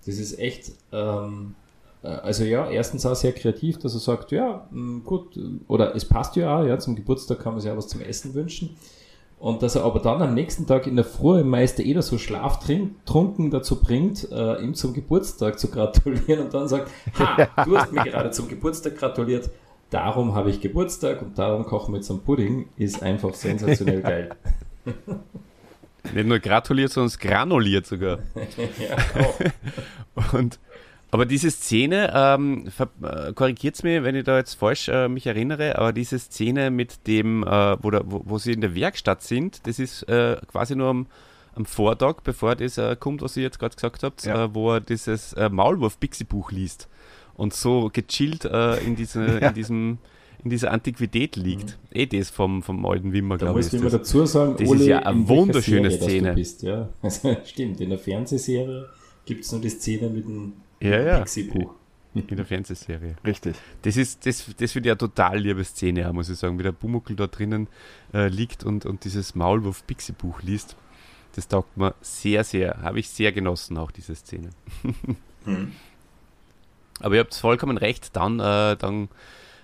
das ist echt, ähm, äh, also ja, erstens auch sehr kreativ, dass er sagt, ja, gut, oder es passt ja auch, ja, zum Geburtstag kann man sich auch was zum Essen wünschen. Und dass er aber dann am nächsten Tag in der Früh im Meister Eder so schlaftrunken dazu bringt, äh, ihm zum Geburtstag zu gratulieren und dann sagt, ha, du hast mir gerade zum Geburtstag gratuliert, darum habe ich Geburtstag und darum kochen wir jetzt einen Pudding, ist einfach sensationell geil. Nicht nur gratuliert, sondern granuliert sogar. ja, auch. und aber diese Szene, ähm, äh, korrigiert es mir, wenn ich da jetzt falsch äh, mich erinnere, aber diese Szene mit dem, äh, wo, da, wo, wo, sie in der Werkstatt sind, das ist äh, quasi nur am, am Vortag, bevor das äh, kommt, was ihr jetzt gerade gesagt habt, ja. Äh, wo er dieses Maulwurf-Bixi-Buch liest und so gechillt in, diese, ja. in diesem in dieser Antiquität liegt. Mhm. Eh das vom, vom alten Wimmer, glaube ich. Da muss ich dazu sagen, das Ole, ist ja eine wunderschöne Serie, Szene. Bist, ja. Also, stimmt, in der Fernsehserie gibt es nur die Szene mit dem ja, ja. Pixie-Buch. In der Fernsehserie. Richtig. Das ist, das, das wird ja total liebe Szene, muss ich sagen, wie der Bumuckel da drinnen äh, liegt und, und dieses Maulwurf-Pixie-Buch liest. Das taugt mir sehr, sehr, habe ich sehr genossen, auch diese Szene. hm. Aber ihr habt vollkommen recht, dann, äh, dann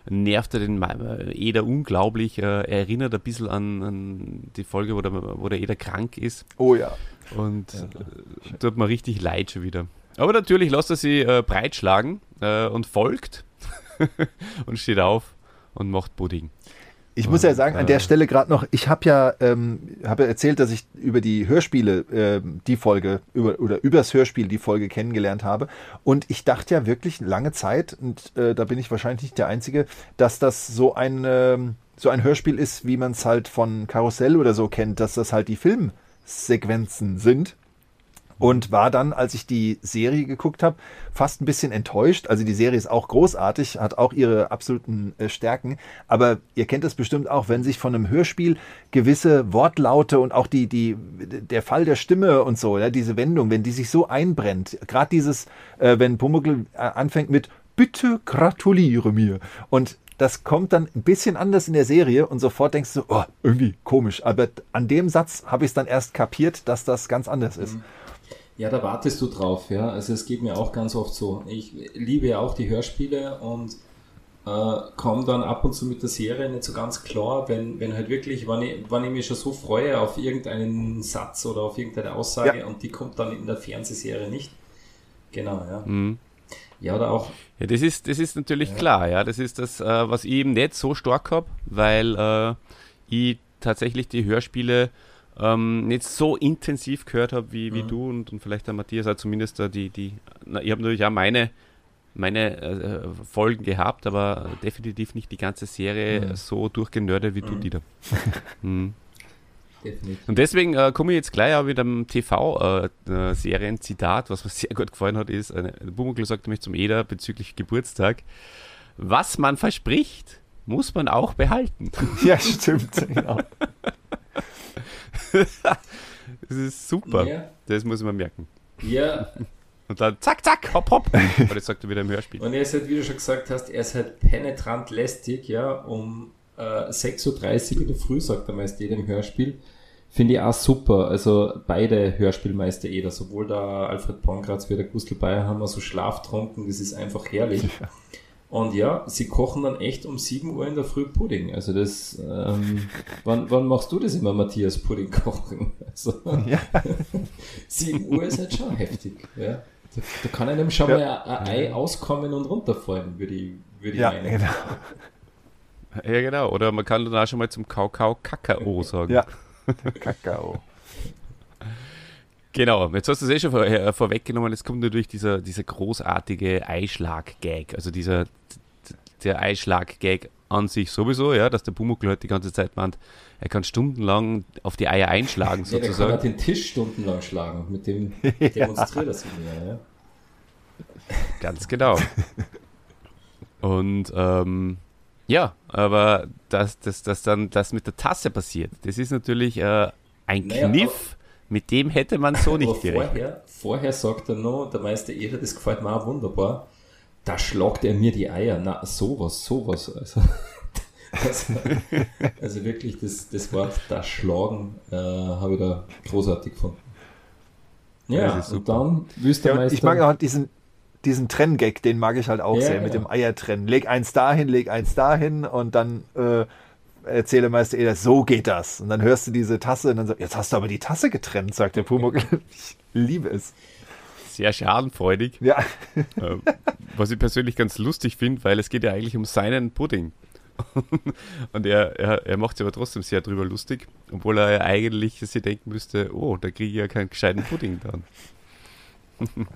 nervt er den äh, Eder unglaublich. Äh, er erinnert ein bisschen an, an die Folge, wo der, wo der Eder krank ist. Oh ja. Und ja, äh, tut mir richtig leid schon wieder. Aber natürlich lässt er sie äh, breitschlagen äh, und folgt und steht auf und macht Pudding. Ich muss ja sagen, an der Stelle gerade noch, ich habe ja, ähm, hab ja erzählt, dass ich über die Hörspiele äh, die Folge, über, oder übers Hörspiel die Folge kennengelernt habe. Und ich dachte ja wirklich lange Zeit, und äh, da bin ich wahrscheinlich nicht der Einzige, dass das so ein, äh, so ein Hörspiel ist, wie man es halt von Karussell oder so kennt, dass das halt die Filmsequenzen sind und war dann, als ich die Serie geguckt habe, fast ein bisschen enttäuscht. Also die Serie ist auch großartig, hat auch ihre absoluten äh, Stärken, aber ihr kennt es bestimmt auch, wenn sich von einem Hörspiel gewisse Wortlaute und auch die, die, der Fall der Stimme und so, ja, diese Wendung, wenn die sich so einbrennt, gerade dieses, äh, wenn Pumuckl äh, anfängt mit Bitte gratuliere mir und das kommt dann ein bisschen anders in der Serie und sofort denkst du, oh, irgendwie komisch. Aber an dem Satz habe ich es dann erst kapiert, dass das ganz anders ist. Mhm. Ja, da wartest du drauf, ja. Also es geht mir auch ganz oft so. Ich liebe ja auch die Hörspiele und äh, komme dann ab und zu mit der Serie nicht so ganz klar, wenn, wenn halt wirklich, wenn ich, wenn ich mich schon so freue auf irgendeinen Satz oder auf irgendeine Aussage ja. und die kommt dann in der Fernsehserie nicht. Genau, ja. Mhm. Ja, oder auch. Ja, das ist, das ist natürlich ja. klar, ja. Das ist das, äh, was ich eben nicht so stark habe, weil äh, ich tatsächlich die Hörspiele ähm, nicht so intensiv gehört habe wie, wie mhm. du und, und vielleicht der Matthias, also zumindest die, die na, ich habe natürlich auch meine, meine äh, Folgen gehabt, aber definitiv nicht die ganze Serie mhm. so durchgenördet wie mhm. du, Dieter. mhm. Definitiv. Und deswegen äh, komme ich jetzt gleich auch mit einem TV-Serien-Zitat, äh, was mir sehr gut gefallen hat, ist, äh, Bumuckl sagte mich zum Eder bezüglich Geburtstag, was man verspricht, muss man auch behalten. Ja, stimmt, genau. das ist super. Ja. Das muss man merken. Ja. Und dann zack, zack, hopp, hopp. Aber das sagt er wieder im Hörspiel. Und er ist halt, wie du schon gesagt hast, er ist halt penetrant lästig, ja, um äh, 6.30 Uhr in der Früh, sagt er meist jeder im Hörspiel. Finde ich auch super. Also beide Hörspielmeister Eder, sowohl der Alfred Pongratz wie der Gustl Bayer haben wir so schlaftrunken, das ist einfach herrlich. Ja. Und ja, sie kochen dann echt um 7 Uhr in der Früh Pudding. Also das, ähm, wann, wann machst du das immer, Matthias, Pudding kochen? Also, ja. 7 Uhr ist halt schon heftig. Ja. Da, da kann einem schon ja. mal ein, Ei auskommen und runterfallen, würde ich, würde ich ja, meinen. Genau. Ja, genau. Oder man kann dann auch schon mal zum Kakao Kakao sagen. Ja, Kakao. Genau, jetzt hast du es eh schon vor, äh, vorweggenommen. Jetzt kommt natürlich dieser, dieser großartige Eischlag-Gag. Also dieser der Eischlag-Gag an sich sowieso, ja, dass der Pumuckl halt die ganze Zeit meint, er kann stundenlang auf die Eier einschlagen, ja, sozusagen. Er kann den Tisch stundenlang schlagen, mit dem demonstriert das wieder, ja. Ganz genau. Und ähm, ja, aber dass das, das dann das mit der Tasse passiert, das ist natürlich äh, ein naja, Kniff, mit dem hätte man so nicht gerechnet. Vorher, vorher sagt er noch, der Meister Ehre, das gefällt mir auch wunderbar, da schlagt er mir die Eier. Na, sowas, sowas. Also, also, also wirklich, das, das Wort das Schlagen äh, habe ich da großartig gefunden. Ja, und dann Wüstermeister. Ja, ich mag auch diesen, diesen Trenngag, den mag ich halt auch ja, sehr, mit dem Eiertrennen. Leg eins dahin, leg eins dahin und dann äh, erzähle Meister Eder, so geht das. Und dann hörst du diese Tasse und dann sagst jetzt hast du aber die Tasse getrennt, sagt der Pumuckl. ich liebe es. Sehr schadenfreudig. Ja. Ähm, was ich persönlich ganz lustig finde, weil es geht ja eigentlich um seinen Pudding. und er, er, er macht sich aber trotzdem sehr drüber lustig, obwohl er ja eigentlich sich denken müsste, oh, da kriege ich ja keinen gescheiten Pudding dann.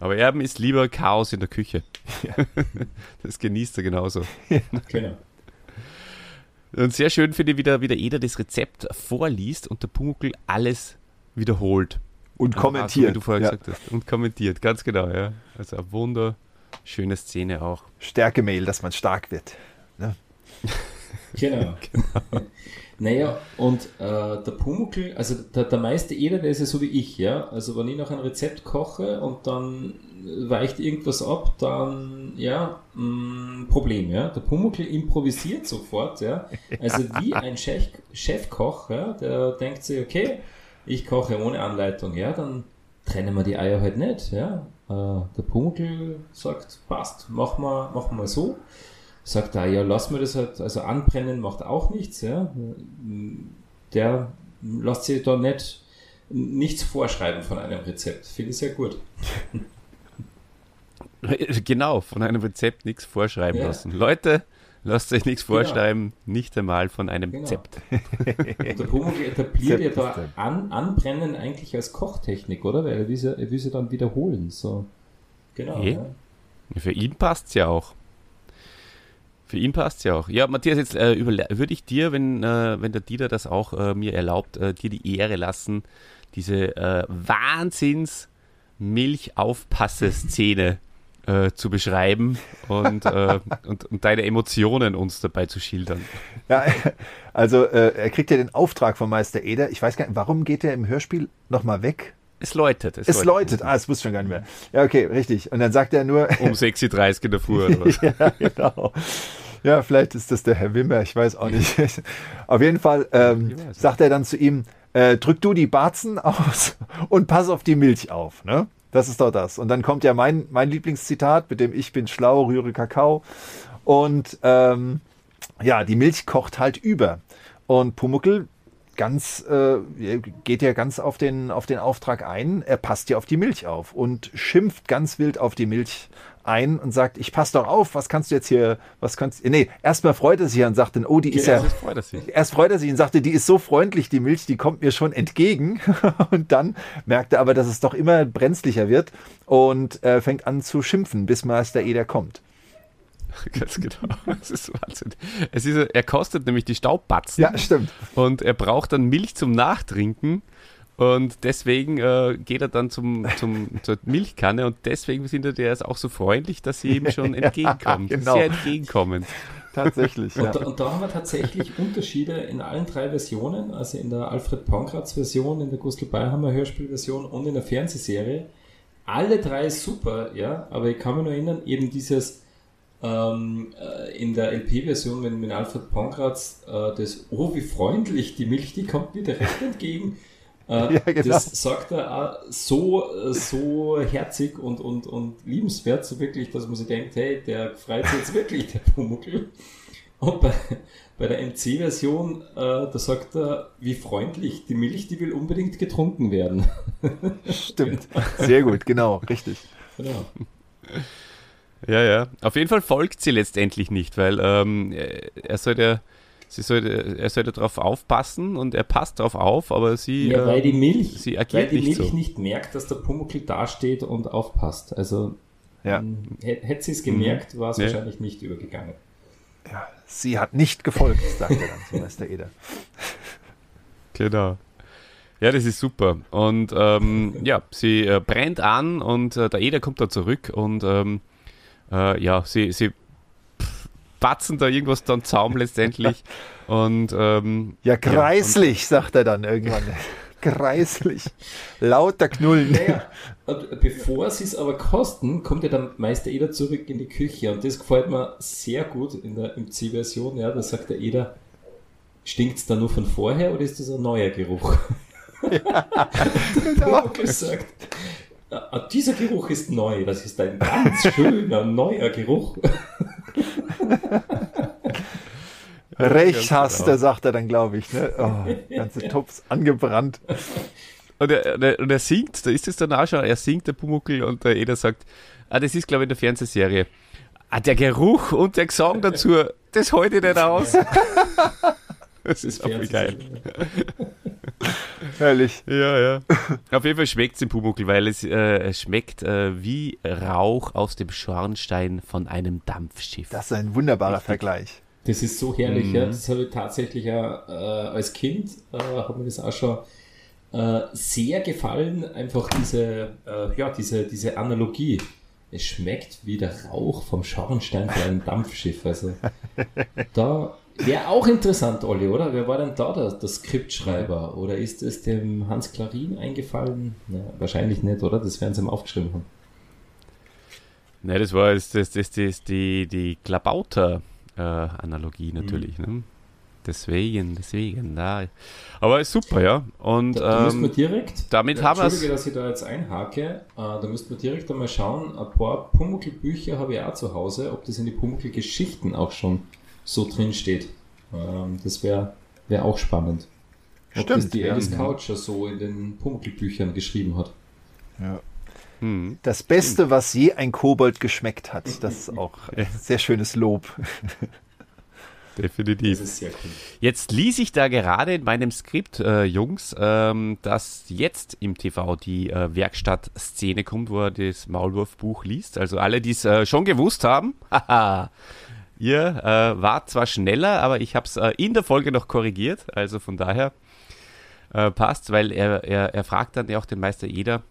aber er ist lieber Chaos in der Küche. das genießt er genauso. genau. Und sehr schön finde ich, wie der, wie der Eder das Rezept vorliest und der Pumuckl alles wiederholt. Und also, kommentiert. wie du vorher ja. gesagt hast. Und kommentiert, ganz genau, ja. Also eine wunderschöne Szene auch. Stärkemail, dass man stark wird. Ne? Genau. genau. Naja, und äh, der Pumuckl, also der, der meiste Eder, der ist ja so wie ich, ja. Also wenn ich noch ein Rezept koche und dann weicht irgendwas ab, dann ja, mh, mm, Problem, ja. Der Pumuckl improvisiert sofort, ja. Also wie ein Chef, Chefkoch, ja, der denkt sich, okay, ich koche ohne Anleitung, ja, dann trennen wir die Eier halt nicht, ja. Äh, der Pumuckl sagt, passt, machen wir, machen wir so. Sagt er, ja, lass mir das halt, also anbrennen macht auch nichts, ja. Der lässt sich da nicht nichts vorschreiben von einem Rezept. Finde ich sehr gut. Genau, von einem Rezept nichts vorschreiben ja. lassen. Leute, Lasst euch nichts genau. vorschreiben, genau. nicht einmal von einem genau. Zept. Und der Pumuckl etabliert ja da an, Anbrennen eigentlich als Kochtechnik, oder? Weil er will sie, er will sie dann wiederholen. So. Genau. Hey. Ja. Für ihn passt es ja auch. Für ihn passt es ja auch. Ja, Matthias, jetzt äh, würde ich dir, wenn, äh, wenn der Dieter das auch äh, mir erlaubt, äh, dir die Ehre lassen, diese äh, Wahnsinns Milchaufpasse-Szene äh, zu beschreiben und, äh, und, und, deine Emotionen uns dabei zu schildern. Ja, also äh, er kriegt ja den Auftrag von Meister Eder. Ich weiß gar nicht, warum geht er im Hörspiel nochmal weg? Es läutet. Es, es läutet. läutet. Ah, es wusste schon gar nicht mehr. Ja, okay, richtig. Und dann sagt er nur. Um 6.30 Uhr in der Früh oder was? ja, genau. Ja, vielleicht ist das der Herr Wimmer, ich weiß auch nicht. Auf jeden Fall ähm, sagt er dann zu ihm, äh, drück du die Barzen aus und pass auf die Milch auf. Ne? Das ist doch das. Und dann kommt ja mein, mein Lieblingszitat, mit dem ich bin schlau, rühre Kakao. Und ähm, ja, die Milch kocht halt über. Und Pumuckel ganz, äh, geht ja ganz auf den, auf den Auftrag ein. Er passt ja auf die Milch auf und schimpft ganz wild auf die Milch ein und sagt, ich pass doch auf, was kannst du jetzt hier, was kannst du, nee, erstmal freut er sich und sagt dann, oh, die ist ja, ja freut erst freut er sich und sagte, die ist so freundlich, die Milch, die kommt mir schon entgegen und dann merkt er aber, dass es doch immer brenzlicher wird und äh, fängt an zu schimpfen, bis Meister Eder kommt. Ganz genau. Das ist Wahnsinn. Es ist, er kostet nämlich die Staubbatzen. Ja, stimmt. Und er braucht dann Milch zum Nachtrinken. Und deswegen äh, geht er dann zum, zum, zur Milchkanne und deswegen findet er es auch so freundlich, dass sie ihm schon entgegenkommt. ja, genau. Sehr entgegenkommend. Tatsächlich. Ja. Und, da, und, da, haben wir tatsächlich Unterschiede in allen drei Versionen, also in der Alfred Pankratz Version, in der Gustl Beiheimer Hörspielversion und in der Fernsehserie. Alle drei super, ja, aber ich kann mich nur erinnern, eben dieses ähm, äh, in der LP-Version, wenn mit Alfred Pankratz äh, das, oh, wie freundlich, die Milch, die kommt mir direkt entgegen. Äh, ja, genau. Das sagt er auch so, so herzig und, und, und liebenswert, so wirklich, dass man sich denkt, hey, der freut sich jetzt wirklich, der Pumuckl. Und bei, bei der MC-Version, äh, da sagt er, wie freundlich, die Milch, die will unbedingt getrunken werden. Stimmt. Sehr gut, genau, richtig. Genau. Ja, ja. Auf jeden Fall folgt sie letztendlich nicht, weil ähm, er soll ja sie sollte, er sollte darauf aufpassen und er passt darauf auf, aber sie. Ja, weil die ähm, Milch, sie agiert weil die nicht Milch so. nicht merkt, dass der Pumuckl dasteht und aufpasst. Also ja. hätte sie es gemerkt, mhm. war es ja. wahrscheinlich nicht übergegangen. Ja, sie hat nicht gefolgt, sagt er dann zu Meister Eder. Genau. Ja, das ist super. Und ähm, ja, sie äh, brennt an und äh, der Eder kommt da zurück und ähm, äh, ja, sie, sie batzen da irgendwas dann Zaum letztendlich. Und ähm, ja, kreislich, ja, sagt er dann irgendwann. kreislich. Lauter Knullen. Naja, und bevor sie es aber kosten, kommt ja dann Meister Eder zurück in die Küche. Und das gefällt mir sehr gut in der MC-Version. Ja, da sagt der Eder, stinkt es da nur von vorher oder ist das ein neuer Geruch? Ja, genau. gesagt, dieser Geruch ist neu, das ist ein ganz schöner neuer Geruch. Recht hast genau. du, sagt er dann, glaube ich. Ne? Oh, ganze. Tops angebrannt. Und er, und er singt, da ist es dann auch schon, er singt, der Pumuckel, und der Eder sagt, ah, das ist, glaube ich, in der Fernsehserie. Ah, der Geruch und der Gesang dazu, das halte ich nicht aus. das ist auch geil. Herrlich. Ja, ja. Auf jeden Fall schmeckt es im Pumuckl, weil es, äh, es schmeckt äh, wie Rauch aus dem Schornstein von einem Dampfschiff. Das ist ein wunderbarer Richtig. Vergleich. Das ist so herrlich, mhm. ja. Das habe ich tatsächlich ja äh, als Kind, äh, hat mir das auch schon äh, sehr gefallen, einfach diese, äh, ja, diese, diese Analogie. Es schmeckt wie der Rauch vom Schornstein von einem Dampfschiff. Also da wäre auch interessant, Olli, oder? Wer war denn da der, der Skriptschreiber? Oder ist es dem Hans Klarin eingefallen? Na, wahrscheinlich nicht, oder? Das werden sie ihm aufgeschrieben haben. Nein, das war das, das, das, das die, die Klabauter äh, natürlich. Mhm. Ne? Deswegen, deswegen, da. Aber ist super, ja. Und da, da müssen wir ähm, direkt, damit haben wir Entschuldige, dass ich da jetzt einhake. Äh, da müssten wir direkt einmal schauen. Ein paar Pumuckl-Bücher habe ich auch zu Hause, ob das in die Pumuckl-Geschichten auch schon so drin steht. Ähm, das wäre wär auch spannend. Ob Stimmt, das die Alice ja. Coucher so in den Pumuckl-Büchern geschrieben hat. Ja. Hm. Das Beste, was je ein Kobold geschmeckt hat. Das ist auch ein sehr schönes Lob. Definitiv. Cool. Jetzt ließ ich da gerade in meinem Skript, äh, Jungs, ähm, dass jetzt im TV die äh, Werkstatt-Szene kommt, wo er das Maulwurf-Buch liest. Also alle, die es äh, schon gewusst haben, haha, ihr äh, wart zwar schneller, aber ich habe es äh, in der Folge noch korrigiert. Also von daher äh, passt, weil er, er, er fragt dann ja auch den Meister Eder,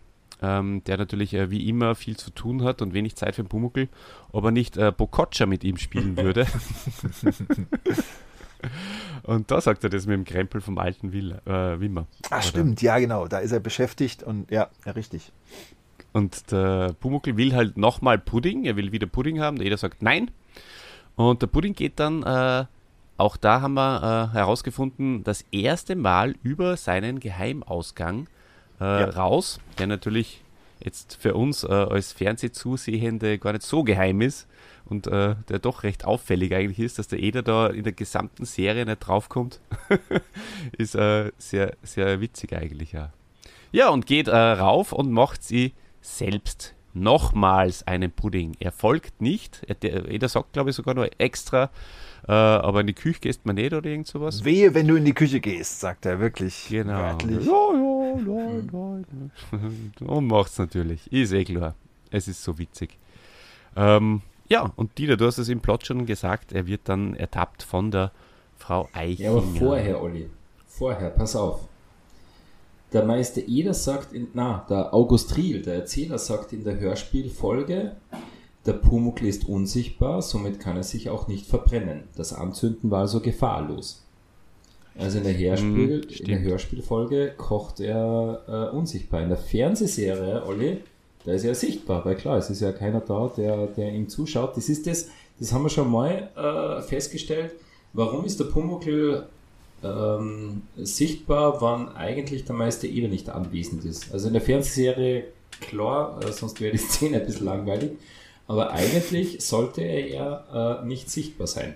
ähm, der natürlich äh, wie immer viel zu tun hat und wenig Zeit für den Pumuckl, ob er nicht äh, Bococcia mit ihm spielen würde. und da sagt er das mit dem Krempel vom alten Will, äh, Wimmer. Ach, stimmt, ja, genau. Da ist er beschäftigt und ja, ja richtig. Und der Pumuckl will halt nochmal Pudding, er will wieder Pudding haben. Der Eder sagt nein. Und der Pudding geht dann, äh, auch da haben wir äh, herausgefunden, das erste Mal über seinen Geheimausgang äh, ja. raus, der natürlich jetzt für uns äh, als Fernsehzusehende gar nicht so geheim ist und äh, der doch recht auffällig eigentlich ist, dass der Eder da in der gesamten Serie nicht draufkommt, ist äh, sehr, sehr witzig eigentlich, ja. Ja, und geht rauf und macht sie selbst nochmals einen Pudding. Er folgt nicht, er, Eder sagt glaube ich sogar nur extra, äh, aber in die Küche gehst man nicht oder irgend sowas. Wehe, wenn du in die Küche gehst, sagt er wirklich. Genau. Wörtlich. Ja, ja, nein, nein. Und macht's natürlich. Ist eh klar. Es ist so witzig. Ähm, ja, und Dieter, du hast es im Plot schon gesagt, er wird dann ertappt von der Frau Eichinger. Ja, aber vorher, Olli. Vorher, pass auf. Der Meister Eder sagt, in, na, der August Riel, der Erzähler, sagt in der Hörspielfolge, der Pumuckl ist unsichtbar, somit kann er sich auch nicht verbrennen. Das Anzünden war also gefahrlos. Also in der, Hörspiel, in der Hörspielfolge kocht er äh, unsichtbar. In der Fernsehserie, Olli, da ist er sichtbar, weil klar, es ist ja keiner da, der, der ihm zuschaut. Das ist das, das haben wir schon mal äh, festgestellt. Warum ist der Pumuckl ähm, sichtbar, wann eigentlich der Meister Eder nicht anwesend ist? Also in der Fernsehserie, klar, äh, sonst wäre die Szene ein bisschen langweilig. Aber eigentlich sollte er ja äh, nicht sichtbar sein.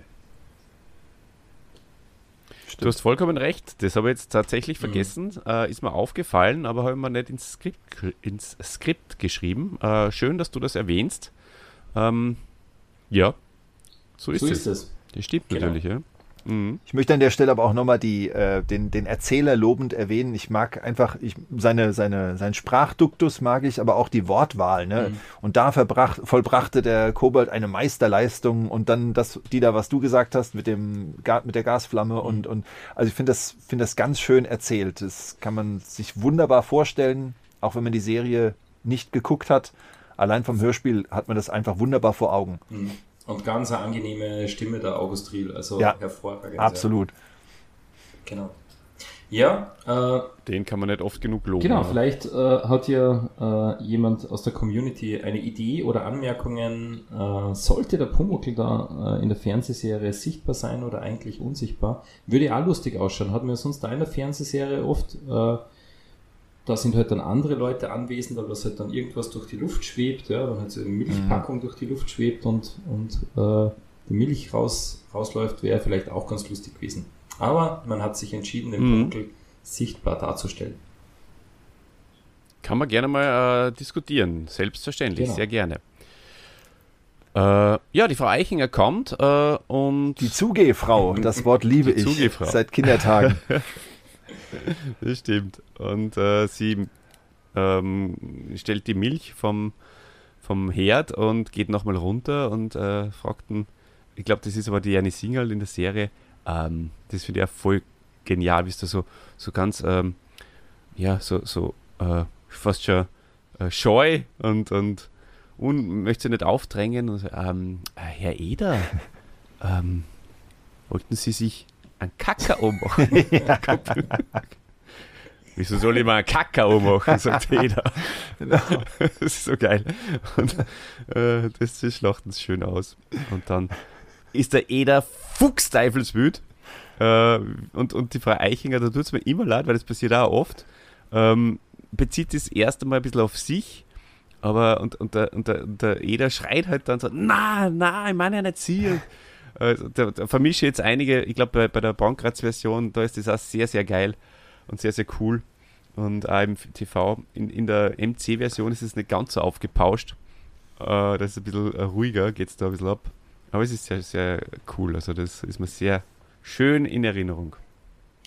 Du hast vollkommen recht. Das habe ich jetzt tatsächlich mhm. vergessen. Mhm. Äh, ist mir aufgefallen, aber habe ich mir nicht ins Skript, ins Skript geschrieben. Äh, schön, dass du das erwähnst. Ähm, ja, so ist so es. Ist es. Das stimmt genau. natürlich, ja. Mhm. Ich möchte an der Stelle aber auch nochmal äh, den, den Erzähler lobend erwähnen. Ich mag einfach ich, seine, seine, sein Sprachduktus mag ich, aber auch die Wortwahl. Ne? Mhm. Und da vollbrachte der Kobold eine Meisterleistung und dann das, die da, was du gesagt hast mit dem mit der Gasflamme mhm. und, und also ich finde das, finde das ganz schön erzählt. Das kann man sich wunderbar vorstellen, auch wenn man die Serie nicht geguckt hat. Allein vom Hörspiel hat man das einfach wunderbar vor Augen. Und ganz eine angenehme Stimme der August Riel, also ja, hervorragend. Absolut. Ja. Genau. Ja, äh, den kann man nicht oft genug loben. Genau, vielleicht äh, hat ja äh, jemand aus der Community eine Idee oder Anmerkungen. Äh, sollte der Pumuckl da äh, in der Fernsehserie sichtbar sein oder eigentlich unsichtbar? Würde auch lustig ausschauen. Hat man sonst da in der Fernsehserie oft äh, da sind halt dann andere Leute anwesend, aber dass halt dann irgendwas durch die Luft schwebt, ja, wenn halt so eine Milchpackung mhm. durch die Luft schwebt und, und äh, die Milch raus, rausläuft, wäre vielleicht auch ganz lustig gewesen. Aber man hat sich entschieden, den mhm. Punkel sichtbar darzustellen. Kann man gerne mal äh, diskutieren, selbstverständlich, genau. sehr gerne. Äh, ja, die Frau Eichinger kommt äh, und. Die Zugehfrau, das Wort liebe ich Zugehfrau. seit Kindertagen. das stimmt. Und äh, sie ähm, stellt die Milch vom, vom Herd und geht nochmal runter und äh, fragt ihn, ich glaube, das ist aber die Janine Singal in der Serie, ähm, das finde ich auch voll genial, wie da so, so ganz, ähm, ja, so, so äh, fast schon äh, scheu und, und, und möchte sie nicht aufdrängen. Und, ähm, Herr Eder, ähm, wollten Sie sich ein Kakao machen. Wieso soll ich mal ein Kakao machen, sagt jeder. Genau. Das ist so geil. Und äh, das, das schlachten sie schön aus. Und dann ist der Eder fuchsteifelswüt. Äh, und, und die Frau Eichinger, da tut es mir immer leid, weil das passiert auch oft, ähm, bezieht das erste Mal ein bisschen auf sich. Aber und, und, der, und, der, und der Eder schreit halt dann so, na, na, ich meine ja nicht sie. Also, da, da vermische jetzt einige, ich glaube bei, bei der Bankratz-Version, da ist das auch sehr, sehr geil und sehr, sehr cool. Und auch im TV, in, in der MC-Version ist es nicht ganz so aufgepauscht. Äh, das ist ein bisschen ruhiger, geht es da ein bisschen ab. Aber es ist sehr, sehr cool. Also das ist mir sehr schön in Erinnerung.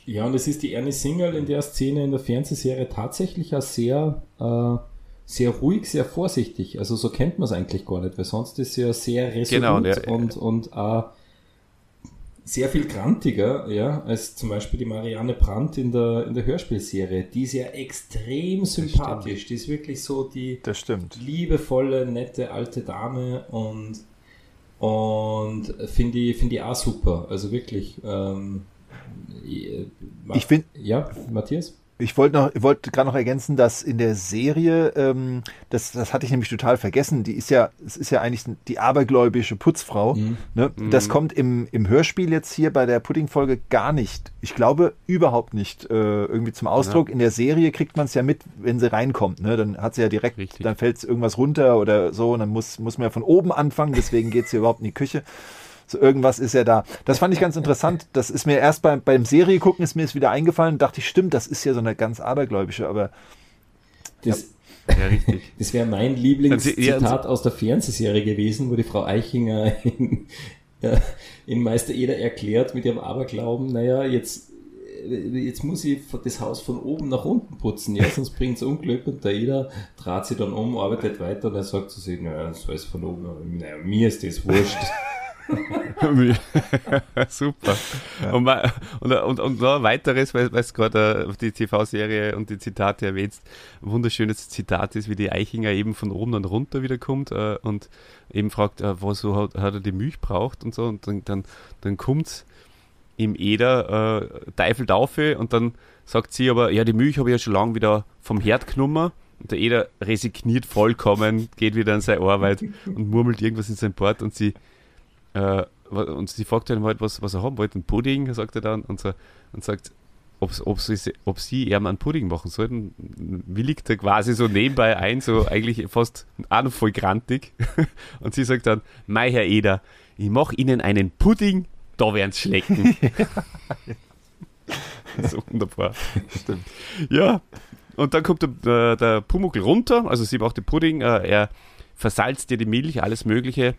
Ja, und es ist die Ernie Single in der Szene in der Fernsehserie tatsächlich auch sehr, äh, sehr ruhig, sehr vorsichtig. Also so kennt man es eigentlich gar nicht, weil sonst ist sie ja sehr resolut genau, der, und, und äh, sehr viel grantiger, ja, als zum Beispiel die Marianne Brandt in der, in der Hörspielserie. Die ist ja extrem sympathisch. Die ist wirklich so die liebevolle, nette alte Dame und, und finde ich, find ich auch super. Also wirklich. Ähm, ich finde. Ja, Matthias? Ich wollte noch, wollte gerade noch ergänzen, dass in der Serie, ähm, das, das hatte ich nämlich total vergessen, die ist ja, es ist ja eigentlich die abergläubische Putzfrau. Mhm. Ne? Mhm. Das kommt im, im Hörspiel jetzt hier bei der Pudding-Folge gar nicht. Ich glaube überhaupt nicht äh, irgendwie zum Ausdruck. Ja. In der Serie kriegt man es ja mit, wenn sie reinkommt. Ne? Dann hat sie ja direkt, Richtig. dann fällt irgendwas runter oder so und dann muss, muss man ja von oben anfangen, deswegen geht sie überhaupt in die Küche. So irgendwas ist ja da. Das fand ich ganz interessant. Das ist mir erst beim, beim Serie gucken ist mir es wieder eingefallen. Dachte ich, stimmt, das ist ja so eine ganz abergläubische, aber. Das, ja, richtig. Das wäre mein Lieblingszitat aus der Fernsehserie gewesen, wo die Frau Eichinger in, ja, in Meister Eder erklärt mit ihrem Aberglauben, naja, jetzt, jetzt muss ich das Haus von oben nach unten putzen, ja, sonst bringt es Unglück und der Eder dreht sich dann um, arbeitet weiter und er sagt zu sich, naja, das weiß von oben, naja, mir ist das wurscht. Super. Ja. Und, und, und, und, noch ein weiteres, weil es gerade äh, die TV-Serie und die Zitate erwähnt, ein wunderschönes Zitat ist, wie die Eichinger eben von oben und runter wiederkommt äh, und eben fragt, äh, so hat, hat, er die Milch braucht und so. Und dann, dann, dann kommt es im Eder äh, Teufel Taufe und dann sagt sie aber, ja, die Milch habe ich ja schon lange wieder vom Herd genommen. Und der Eder resigniert vollkommen, geht wieder an seine Arbeit und murmelt irgendwas in sein Bord und sie äh, und sie fragt ihn halt, was, was er haben wollte. Ein Pudding, sagt er dann, und, so, und sagt, ob, ob, sie, ob sie ihm einen Pudding machen sollten. Willigt er quasi so nebenbei ein, so eigentlich fast auch noch voll grantig. und sie sagt dann, mein Herr Eder, ich mache Ihnen einen Pudding, da werden sie schlecken. so wunderbar. Stimmt. Ja, und dann kommt der, äh, der Pumuckl runter, also sie macht den Pudding, äh, er versalzt dir die Milch, alles Mögliche.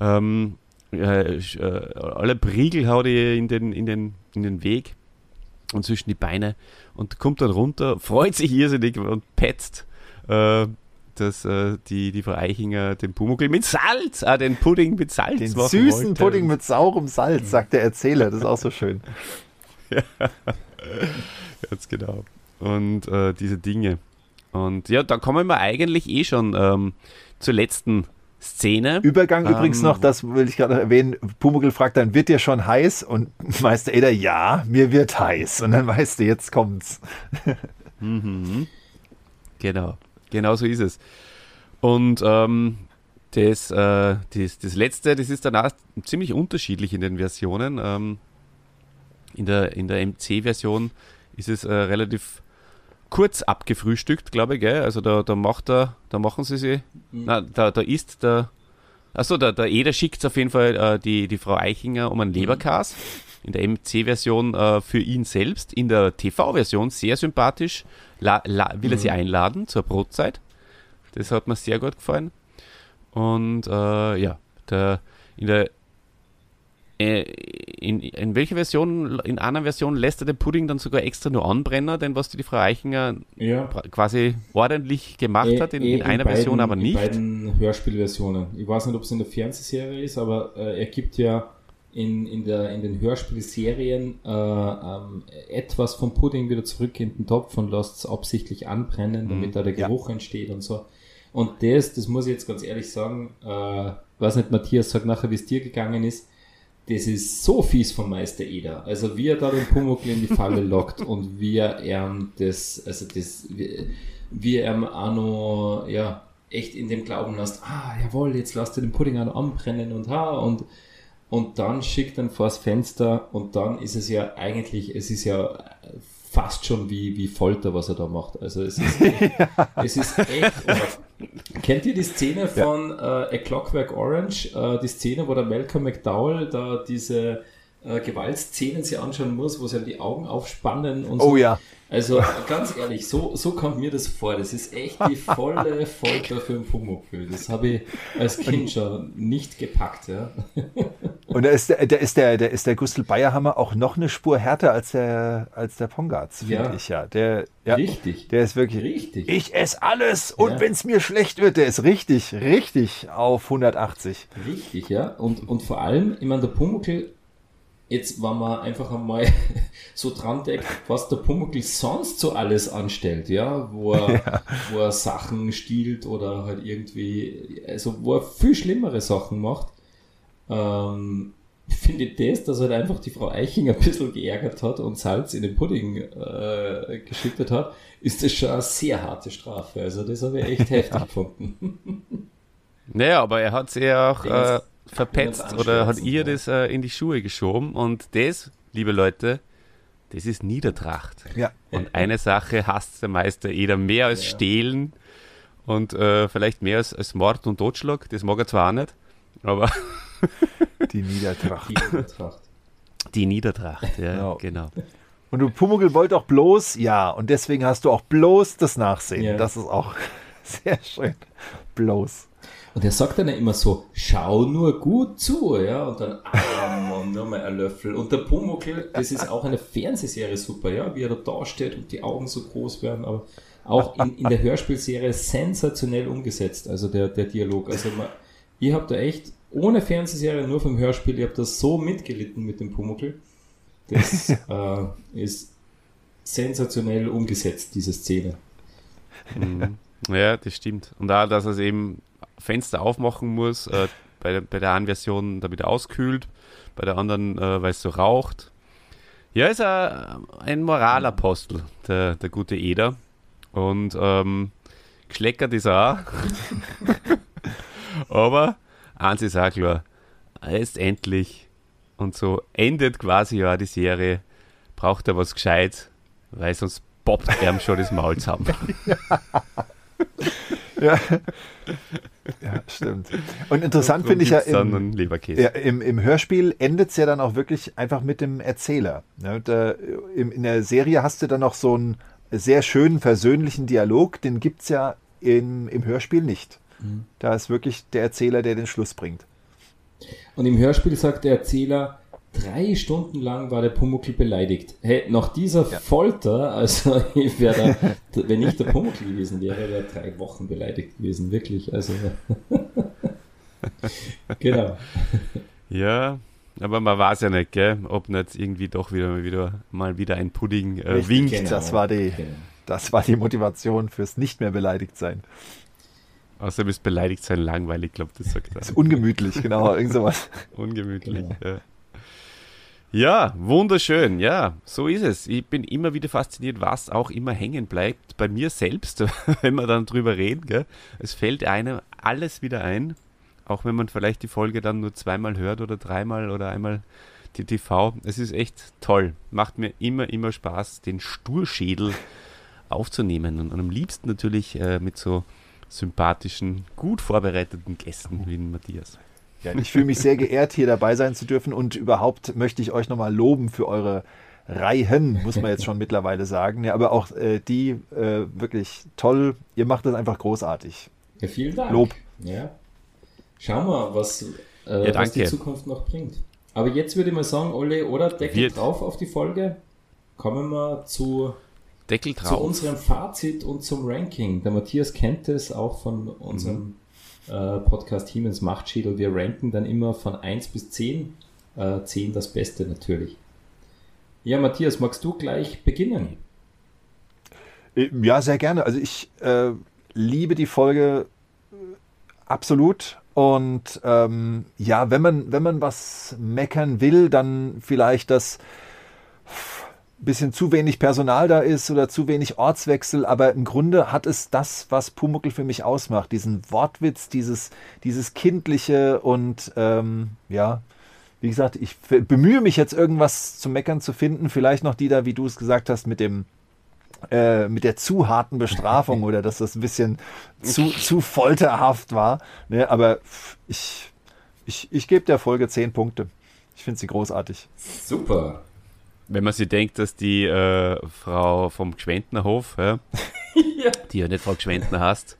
Ähm, äh, äh, alle Priegel haut ihr in den, in, den, in den Weg und zwischen die Beine und kommt dann runter, freut sich irrsinnig und petzt äh, dass äh, die, die Frau Eichinger den Pumuckl mit Salz, ah, den Pudding mit Salz Den süßen wollte. Pudding mit saurem Salz, sagt der Erzähler. Das ist auch so schön. ja, ganz genau. Und äh, diese Dinge. Und ja, da kommen wir eigentlich eh schon ähm, zur letzten Szene. Übergang ähm, übrigens noch, das will ich gerade erwähnen. Pumuckl fragt dann, wird dir schon heiß? Und Meister Eder, ja, mir wird heiß. Und dann weißt du, jetzt kommt's. mhm. Genau, genau so ist es. Und ähm, das, äh, das, das letzte, das ist danach ziemlich unterschiedlich in den Versionen. Ähm, in der, in der MC-Version ist es äh, relativ kurz abgefrühstückt, glaube ich, gell? Also da, da macht er, da machen sie sie. Mhm. Na, da, da ist der. Achso, der, der Eder schickt auf jeden Fall äh, die, die Frau Eichinger um einen mhm. Leberkas. In der MC-Version äh, für ihn selbst. In der TV-Version sehr sympathisch. La, la, will er sie mhm. einladen zur Brotzeit. Das hat mir sehr gut gefallen. Und äh, ja, der, in der in, in welcher Version, in einer Version lässt er den Pudding dann sogar extra nur anbrennen, denn was die Frau Eichinger ja. quasi ordentlich gemacht e, hat, in, in, in einer beiden, Version aber nicht. In beiden Hörspielversionen. Ich weiß nicht, ob es in der Fernsehserie ist, aber äh, er gibt ja in, in, der, in den Hörspielserien äh, ähm, etwas vom Pudding wieder zurück in den Topf und lässt es absichtlich anbrennen, damit mhm. da der Geruch ja. entsteht und so. Und das, das muss ich jetzt ganz ehrlich sagen, äh, weiß nicht, Matthias, sag nachher, wie es dir gegangen ist das ist so fies von Meister Eder. Also wie er da den Pumuckl in die Falle lockt und wie er ihm das, also das, wie, wie er ihm auch noch, ja, echt in dem Glauben lässt, ah, jawohl, jetzt lasst ihr den Pudding auch noch anbrennen und ha, und, und dann schickt er vors Fenster und dann ist es ja eigentlich, es ist ja fast schon wie, wie Folter, was er da macht. Also es ist echt, es ist echt Kennt ihr die Szene von ja. äh, A Clockwork Orange? Äh, die Szene, wo der Malcolm McDowell da diese äh, Gewaltszenen sich anschauen muss, wo sie die Augen aufspannen und so. Oh ja. Also ganz ehrlich, so, so kommt mir das vor. Das ist echt die volle Folter für ein Pumuckl. Das habe ich als Kind schon nicht gepackt. Ja. Und da ist der, der, ist der, der, ist der Gustl Bayerhammer auch noch eine Spur härter als der, als der Pongatz, finde ja. ich ja. Der, ja. Richtig. Der ist wirklich. Richtig. Ich esse alles und ja. wenn es mir schlecht wird, der ist richtig, richtig auf 180. Richtig, ja. Und, und vor allem, ich meine, der Pumuckl Jetzt, wenn man einfach einmal so dran denkt, was der Pumuckl sonst so alles anstellt, ja, wo er, ja. wo er Sachen stiehlt oder halt irgendwie, also wo er viel schlimmere Sachen macht, ähm, finde ich das, dass er halt einfach die Frau Eiching ein bisschen geärgert hat und Salz in den Pudding äh, geschüttet hat, ist das schon eine sehr harte Strafe. Also das habe ich echt heftig gefunden. Naja, aber er hat sie ja auch äh, verpetzt oder hat ihr das äh, in die Schuhe geschoben und das, liebe Leute, das ist Niedertracht. Ja. Und eine Sache hasst der Meister Eder mehr als ja. Stehlen und äh, vielleicht mehr als, als Mord und Totschlag. Das mag er zwar auch nicht, aber. Die Niedertracht. Die Niedertracht. Die Niedertracht, ja, genau. genau. Und du Pumuckl wollte auch bloß, ja, und deswegen hast du auch bloß das Nachsehen. Ja. Das ist auch sehr schön. Bloß. Und er sagt dann immer so, schau nur gut zu, ja, und dann, ah, Mann, nur mal ein Löffel. Und der Pumuckl, das ist auch eine Fernsehserie super, ja, wie er da da steht und die Augen so groß werden, aber auch in, in der Hörspielserie sensationell umgesetzt, also der, der Dialog. Also man, ihr habt da echt, ohne Fernsehserie, nur vom Hörspiel, ihr habt das so mitgelitten mit dem Pumuckl. Das äh, ist sensationell umgesetzt, diese Szene. Mhm. Ja, das stimmt. Und da, dass es eben Fenster aufmachen muss, äh, bei, der, bei der einen Version damit auskühlt, bei der anderen, äh, weil es so raucht. Ja, ist ein, ein Moralapostel, der, der gute Eder. Und ähm, geschleckert ist er auch. Aber eins ist auch klar, jetzt endlich und so endet quasi ja die Serie, braucht er was gescheit, weil sonst poppt er schon das Maul zusammen. ja. ja, stimmt. Und interessant finde ich ja, im, ja im, im, Hörspiel endet es ja dann auch wirklich einfach mit dem Erzähler. Ja, da, in, in, der Serie hast du dann noch so einen sehr schönen, versöhnlichen Dialog, den gibt es ja im, im Hörspiel nicht. Mhm. Da ist wirklich der Erzähler, der den Schluss bringt. Und im Hörspiel sagt der Erzähler, drei Stunden lang war der Pumuckl beleidigt. Hey, nach dieser ja. Folter, also ich wäre da, wenn ich der Pumuckl gewesen wäre, wäre drei Wochen beleidigt gewesen, wirklich. Also genau. Ja, aber man weiß ja nicht, gell, ob nicht irgendwie doch wieder, wieder mal wieder ein Pudding äh, Richtig, winkt. Genau. Das, war die, genau. das war die Motivation fürs nicht mehr beleidigt sein. Außerdem ist beleidigt sein langweilig, glaube das sagt er. Ist ungemütlich, genau, irgend sowas. ungemütlich, genau. ja. Ja, wunderschön. Ja, so ist es. Ich bin immer wieder fasziniert, was auch immer hängen bleibt. Bei mir selbst, wenn wir dann drüber reden. Gell? Es fällt einem alles wieder ein. Auch wenn man vielleicht die Folge dann nur zweimal hört oder dreimal oder einmal die TV. Es ist echt toll. Macht mir immer, immer Spaß, den Sturschädel aufzunehmen. Und, am liebsten natürlich äh, mit so sympathischen, gut vorbereiteten Gästen wie Matthias. Ja, ich fühle mich sehr geehrt, hier dabei sein zu dürfen und überhaupt möchte ich euch nochmal loben für eure Reihen, muss man jetzt schon mittlerweile sagen. Ja, aber auch äh, die äh, wirklich toll. Ihr macht das einfach großartig. Ja, vielen Dank. Lob. Ja. Schauen wir, was, äh, ja, was die Zukunft noch bringt. Aber jetzt würde ich mal sagen, Olli, oder Deckel Wird. drauf auf die Folge. Kommen wir zu, Deckel drauf. zu unserem Fazit und zum Ranking. Der Matthias kennt es auch von unserem mhm äh, Podcast Hiemens Machtschädel. Wir ranken dann immer von 1 bis 10. Äh, 10 das Beste natürlich. Ja, Matthias, magst du gleich beginnen? Äh, ja, sehr gerne. Also ich äh, liebe die Folge äh, absolut. Und ähm, ja, wenn man, wenn man was meckern will, dann vielleicht das bisschen zu wenig Personal da ist oder zu wenig Ortswechsel, aber im Grunde hat es das, was Pumuckel für mich ausmacht, diesen Wortwitz, dieses, dieses kindliche und ähm, ja, wie gesagt, ich bemühe mich jetzt irgendwas zu meckern zu finden, vielleicht noch die da, wie du es gesagt hast, mit dem äh, mit der zu harten Bestrafung oder dass das ein bisschen zu, zu folterhaft war. Ne, aber ich, ich, ich gebe der Folge 10 Punkte. Ich finde sie großartig. Super. Wenn man sich denkt, dass die äh, Frau vom Gschwendnerhof, ja, ja. die ja nicht Frau Gschwendner heißt,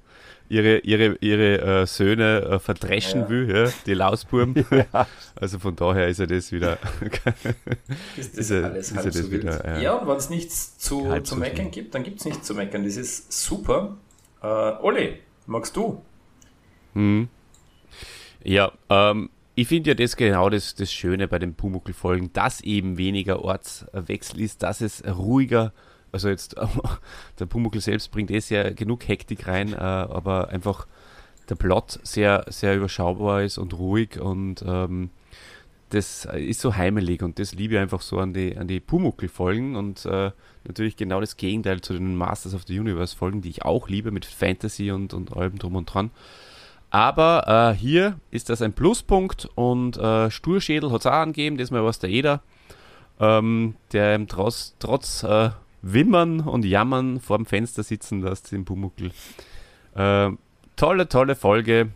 ihre, ihre, ihre äh, Söhne äh, verdreschen ja. will, ja, die Lausburm. Ja. Also von daher ist ja das wieder. ist das ist alles ist halb das so wieder, ja. ja, und wenn es nichts zu, zu meckern gibt, dann gibt es nichts zu meckern. Das ist super. Äh, Olli, magst du? Hm. Ja, ähm, ich finde ja das genau das, das Schöne bei den Pumuckl-Folgen, dass eben weniger Ortswechsel ist, dass es ruhiger, also jetzt der Pumuckl selbst bringt eh sehr genug Hektik rein, äh, aber einfach der Plot sehr, sehr überschaubar ist und ruhig und ähm, das ist so heimelig und das liebe ich einfach so an die, an die Pumuckl-Folgen und äh, natürlich genau das Gegenteil zu den Masters of the Universe-Folgen, die ich auch liebe mit Fantasy und, und allem drum und dran. Aber äh, hier ist das ein Pluspunkt und äh, Sturschädel hat es auch angegeben, das mal was der jeder, ähm, der trotz, trotz äh, Wimmern und Jammern vor dem Fenster sitzen lässt im Pumuckl. Äh, tolle, tolle Folge.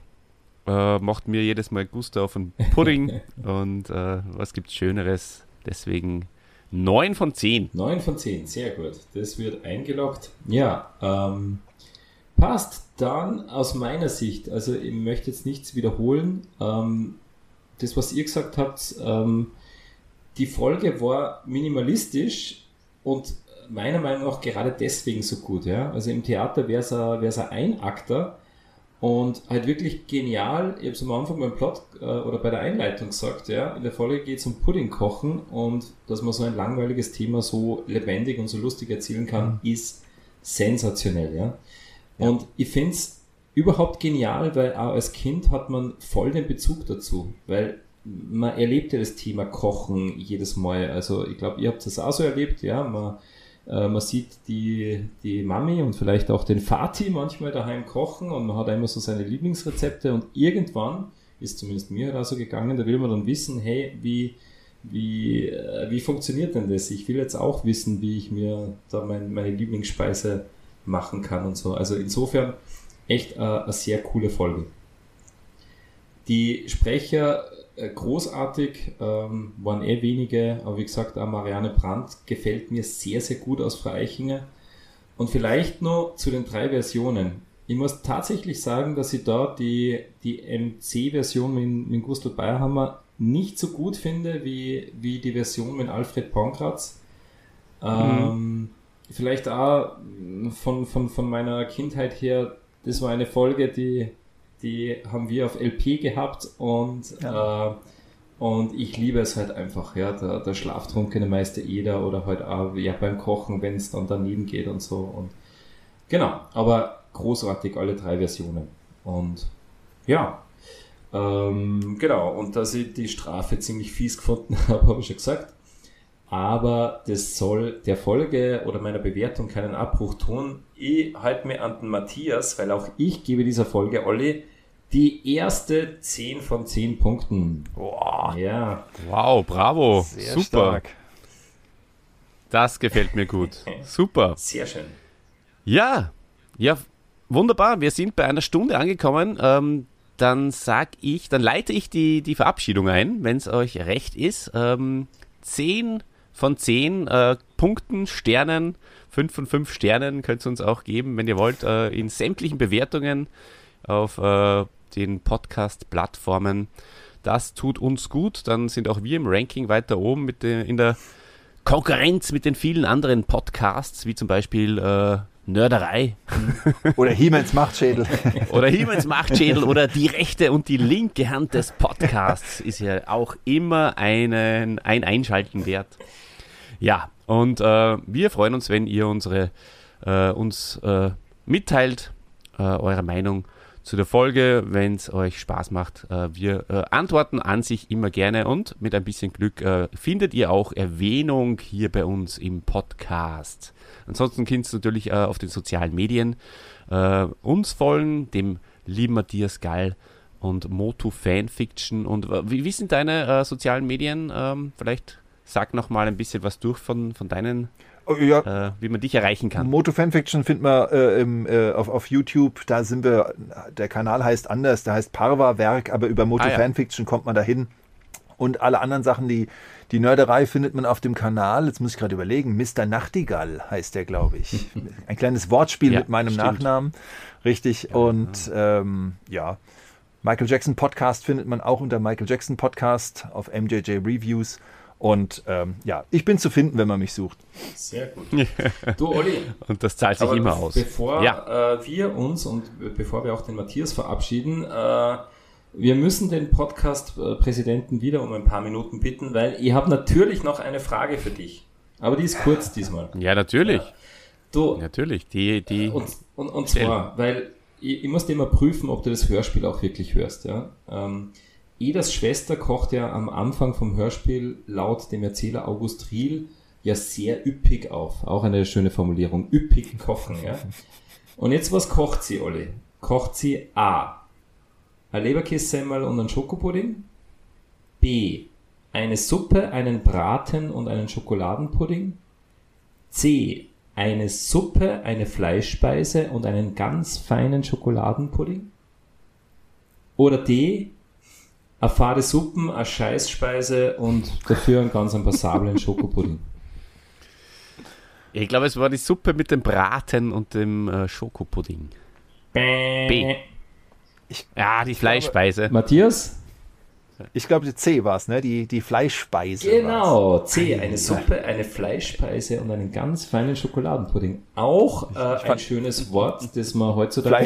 Äh, macht mir jedes Mal Gusto auf einen Pudding und äh, was gibt's Schöneres? Deswegen 9 von 10. 9 von 10, sehr gut. Das wird eingeloggt. Ja, ähm, Passt. Dann aus meiner Sicht, also ich möchte jetzt nichts wiederholen. Ähm, das, was ihr gesagt habt, ähm, die Folge war minimalistisch und meiner Meinung nach gerade deswegen so gut. Ja? Also im Theater wäre es ein Einakter und halt wirklich genial. Ich habe es am Anfang beim Plot äh, oder bei der Einleitung gesagt, ja, in der Folge geht es um Pudding kochen und dass man so ein langweiliges Thema so lebendig und so lustig erzählen kann, mhm. ist sensationell. Ja? Und ich finde es überhaupt genial, weil auch als Kind hat man voll den Bezug dazu, weil man erlebt ja das Thema Kochen jedes Mal. Also ich glaube, ihr habt das auch so erlebt, ja. Man, äh, man sieht die, die Mami und vielleicht auch den Vati manchmal daheim kochen und man hat immer so seine Lieblingsrezepte und irgendwann ist zumindest mir da so gegangen, da will man dann wissen, hey, wie, wie, äh, wie funktioniert denn das? Ich will jetzt auch wissen, wie ich mir da mein, meine Lieblingsspeise machen kann und so. Also insofern echt äh, eine sehr coole Folge. Die Sprecher äh, großartig, ähm, waren eh wenige, aber wie gesagt, auch Marianne Brandt gefällt mir sehr, sehr gut aus Freichinger. Und vielleicht nur zu den drei Versionen. Ich muss tatsächlich sagen, dass ich da die, die MC-Version mit, mit Gustl Bayerhammer nicht so gut finde wie, wie die Version mit Alfred Pankratz. Ähm, mhm. Vielleicht auch von, von, von meiner Kindheit her, das war eine Folge, die, die haben wir auf LP gehabt und, ja. äh, und ich liebe es halt einfach, ja, der, der schlaftrunkene Meister Eder oder halt auch ja, beim Kochen, wenn es dann daneben geht und so. Und genau, aber großartig alle drei Versionen. Und ja, ähm, genau, und dass ich die Strafe ziemlich fies gefunden habe, habe ich schon gesagt. Aber das soll der Folge oder meiner Bewertung keinen Abbruch tun. Ich halte mir an den Matthias, weil auch ich gebe dieser Folge, Olli, die erste 10 von 10 Punkten. Wow. Ja. Wow, bravo. Sehr Super. Stark. Das gefällt mir gut. Super. Sehr schön. Ja, ja, wunderbar. Wir sind bei einer Stunde angekommen. Ähm, dann sag ich, dann leite ich die, die Verabschiedung ein, wenn es euch recht ist. Ähm, 10 von 10 äh, Punkten, Sternen, 5 von 5 Sternen könnt ihr uns auch geben, wenn ihr wollt, äh, in sämtlichen Bewertungen auf äh, den Podcast-Plattformen. Das tut uns gut. Dann sind auch wir im Ranking weiter oben mit de, in der Konkurrenz mit den vielen anderen Podcasts, wie zum Beispiel äh, Nörderei. Oder Hiemens Machtschädel. oder Hiemens Machtschädel oder die rechte und die linke Hand des Podcasts ist ja auch immer einen, ein Einschalten wert. Ja, und äh, wir freuen uns, wenn ihr unsere, äh, uns äh, mitteilt, äh, eure Meinung zu der Folge, wenn es euch Spaß macht. Äh, wir äh, antworten an sich immer gerne und mit ein bisschen Glück findet ihr auch Erwähnung hier bei uns im Podcast. Ansonsten könnt ihr natürlich auf den sozialen Medien uns folgen, dem lieben Matthias Gall und Motu Fanfiction. Und wie, wie sind deine sozialen Medien? Ähm, vielleicht sag noch mal ein bisschen was durch von, von deinen Oh, ja. äh, wie man dich erreichen kann. Moto Fanfiction findet man äh, im, äh, auf, auf YouTube. Da sind wir, der Kanal heißt anders, der heißt Parva Werk, aber über Moto ah, ja. Fanfiction kommt man dahin. Und alle anderen Sachen, die, die Nörderei findet man auf dem Kanal. Jetzt muss ich gerade überlegen. Mr. Nachtigall heißt der, glaube ich. Ein kleines Wortspiel ja, mit meinem stimmt. Nachnamen. Richtig. Und ähm, ja. Michael Jackson Podcast findet man auch unter Michael Jackson Podcast auf MJJ Reviews. Und ähm, ja, ich bin zu finden, wenn man mich sucht. Sehr gut. Du, Olli. und das zahlt sich immer aus. Bevor ja. äh, wir uns und bevor wir auch den Matthias verabschieden, äh, wir müssen den Podcast-Präsidenten wieder um ein paar Minuten bitten, weil ich habe natürlich noch eine Frage für dich. Aber die ist kurz diesmal. Ja, natürlich. Ja. Du, natürlich. Die, die und, und, und zwar, weil ich, ich muss dir immer prüfen, ob du das Hörspiel auch wirklich hörst. Ja? Ähm, Eders Schwester kocht ja am Anfang vom Hörspiel laut dem Erzähler August Riel ja sehr üppig auf. Auch eine schöne Formulierung. Üppig kochen, ja. Und jetzt, was kocht sie, Olli? Kocht sie A. Ein Leberkässemmel und ein Schokopudding? B. Eine Suppe, einen Braten und einen Schokoladenpudding? C. Eine Suppe, eine Fleischspeise und einen ganz feinen Schokoladenpudding? Oder D eine fade Suppen, eine Scheißspeise und dafür einen ganz passablen Schokopudding. Ich glaube, es war die Suppe mit dem Braten und dem äh, Schokopudding. B. Ich, ja, die Fleischspeise. Glaube, Matthias? Ich glaube, die C war es, ne? Die, die Fleischspeise. Genau, war's. C. Eine Suppe, eine Fleischspeise und einen ganz feinen Schokoladenpudding. Auch äh, ein schönes Wort, das man heutzutage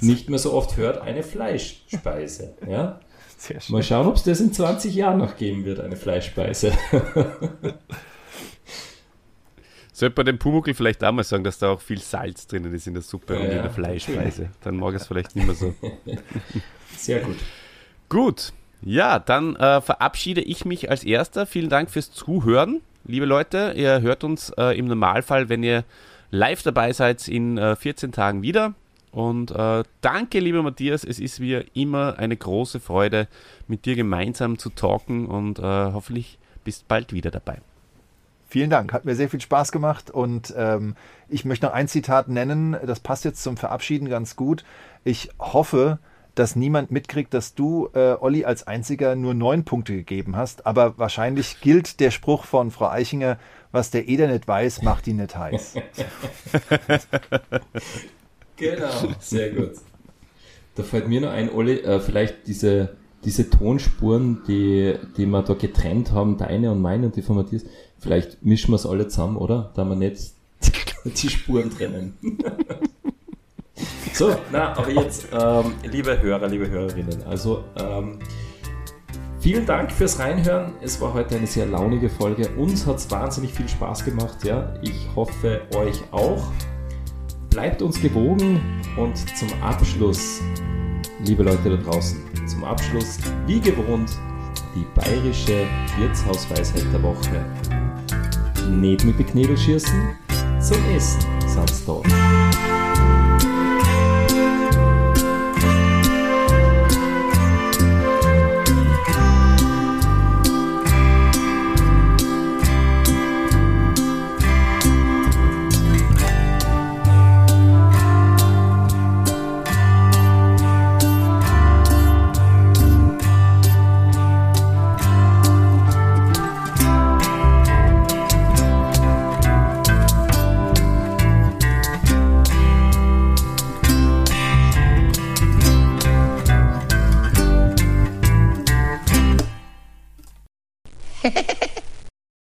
nicht mehr so oft hört, eine Fleischspeise. Ja? Sehr schön. Mal schauen, ob es das in 20 Jahren noch geben wird, eine Fleischspeise. Sollte man dem Pumuckl vielleicht auch mal sagen, dass da auch viel Salz drinnen ist in der Suppe ja, und in der Fleischspeise. Dann mag es vielleicht nicht mehr so. Sehr gut. Gut. Ja, dann äh, verabschiede ich mich als erster. Vielen Dank fürs Zuhören. Liebe Leute, ihr hört uns äh, im Normalfall, wenn ihr live dabei seid, in äh, 14 Tagen wieder. Und äh, danke, lieber Matthias. Es ist wie immer eine große Freude, mit dir gemeinsam zu talken und äh, hoffentlich bist bald wieder dabei. Vielen Dank, hat mir sehr viel Spaß gemacht und ähm, ich möchte noch ein Zitat nennen, das passt jetzt zum Verabschieden ganz gut. Ich hoffe, dass niemand mitkriegt, dass du, äh, Olli, als einziger nur neun Punkte gegeben hast, aber wahrscheinlich gilt der Spruch von Frau Eichinger, was der Eder nicht weiß, macht ihn nicht heiß. Genau, sehr gut. Da fällt mir noch ein, Olli, äh, vielleicht diese, diese Tonspuren, die, die wir da getrennt haben, deine und meine und die von Matthias, vielleicht mischen wir es alle zusammen, oder? Da wir nicht die Spuren trennen. so, na, aber jetzt, ähm, liebe Hörer, liebe Hörerinnen, also ähm, vielen Dank fürs Reinhören. Es war heute eine sehr launige Folge. Uns hat es wahnsinnig viel Spaß gemacht, ja. Ich hoffe euch auch. Bleibt uns gewogen und zum Abschluss, liebe Leute da draußen, zum Abschluss, wie gewohnt, die bayerische Wirtshausweisheit der Woche. Nicht mit den Knädel schießen, zum Essen, da.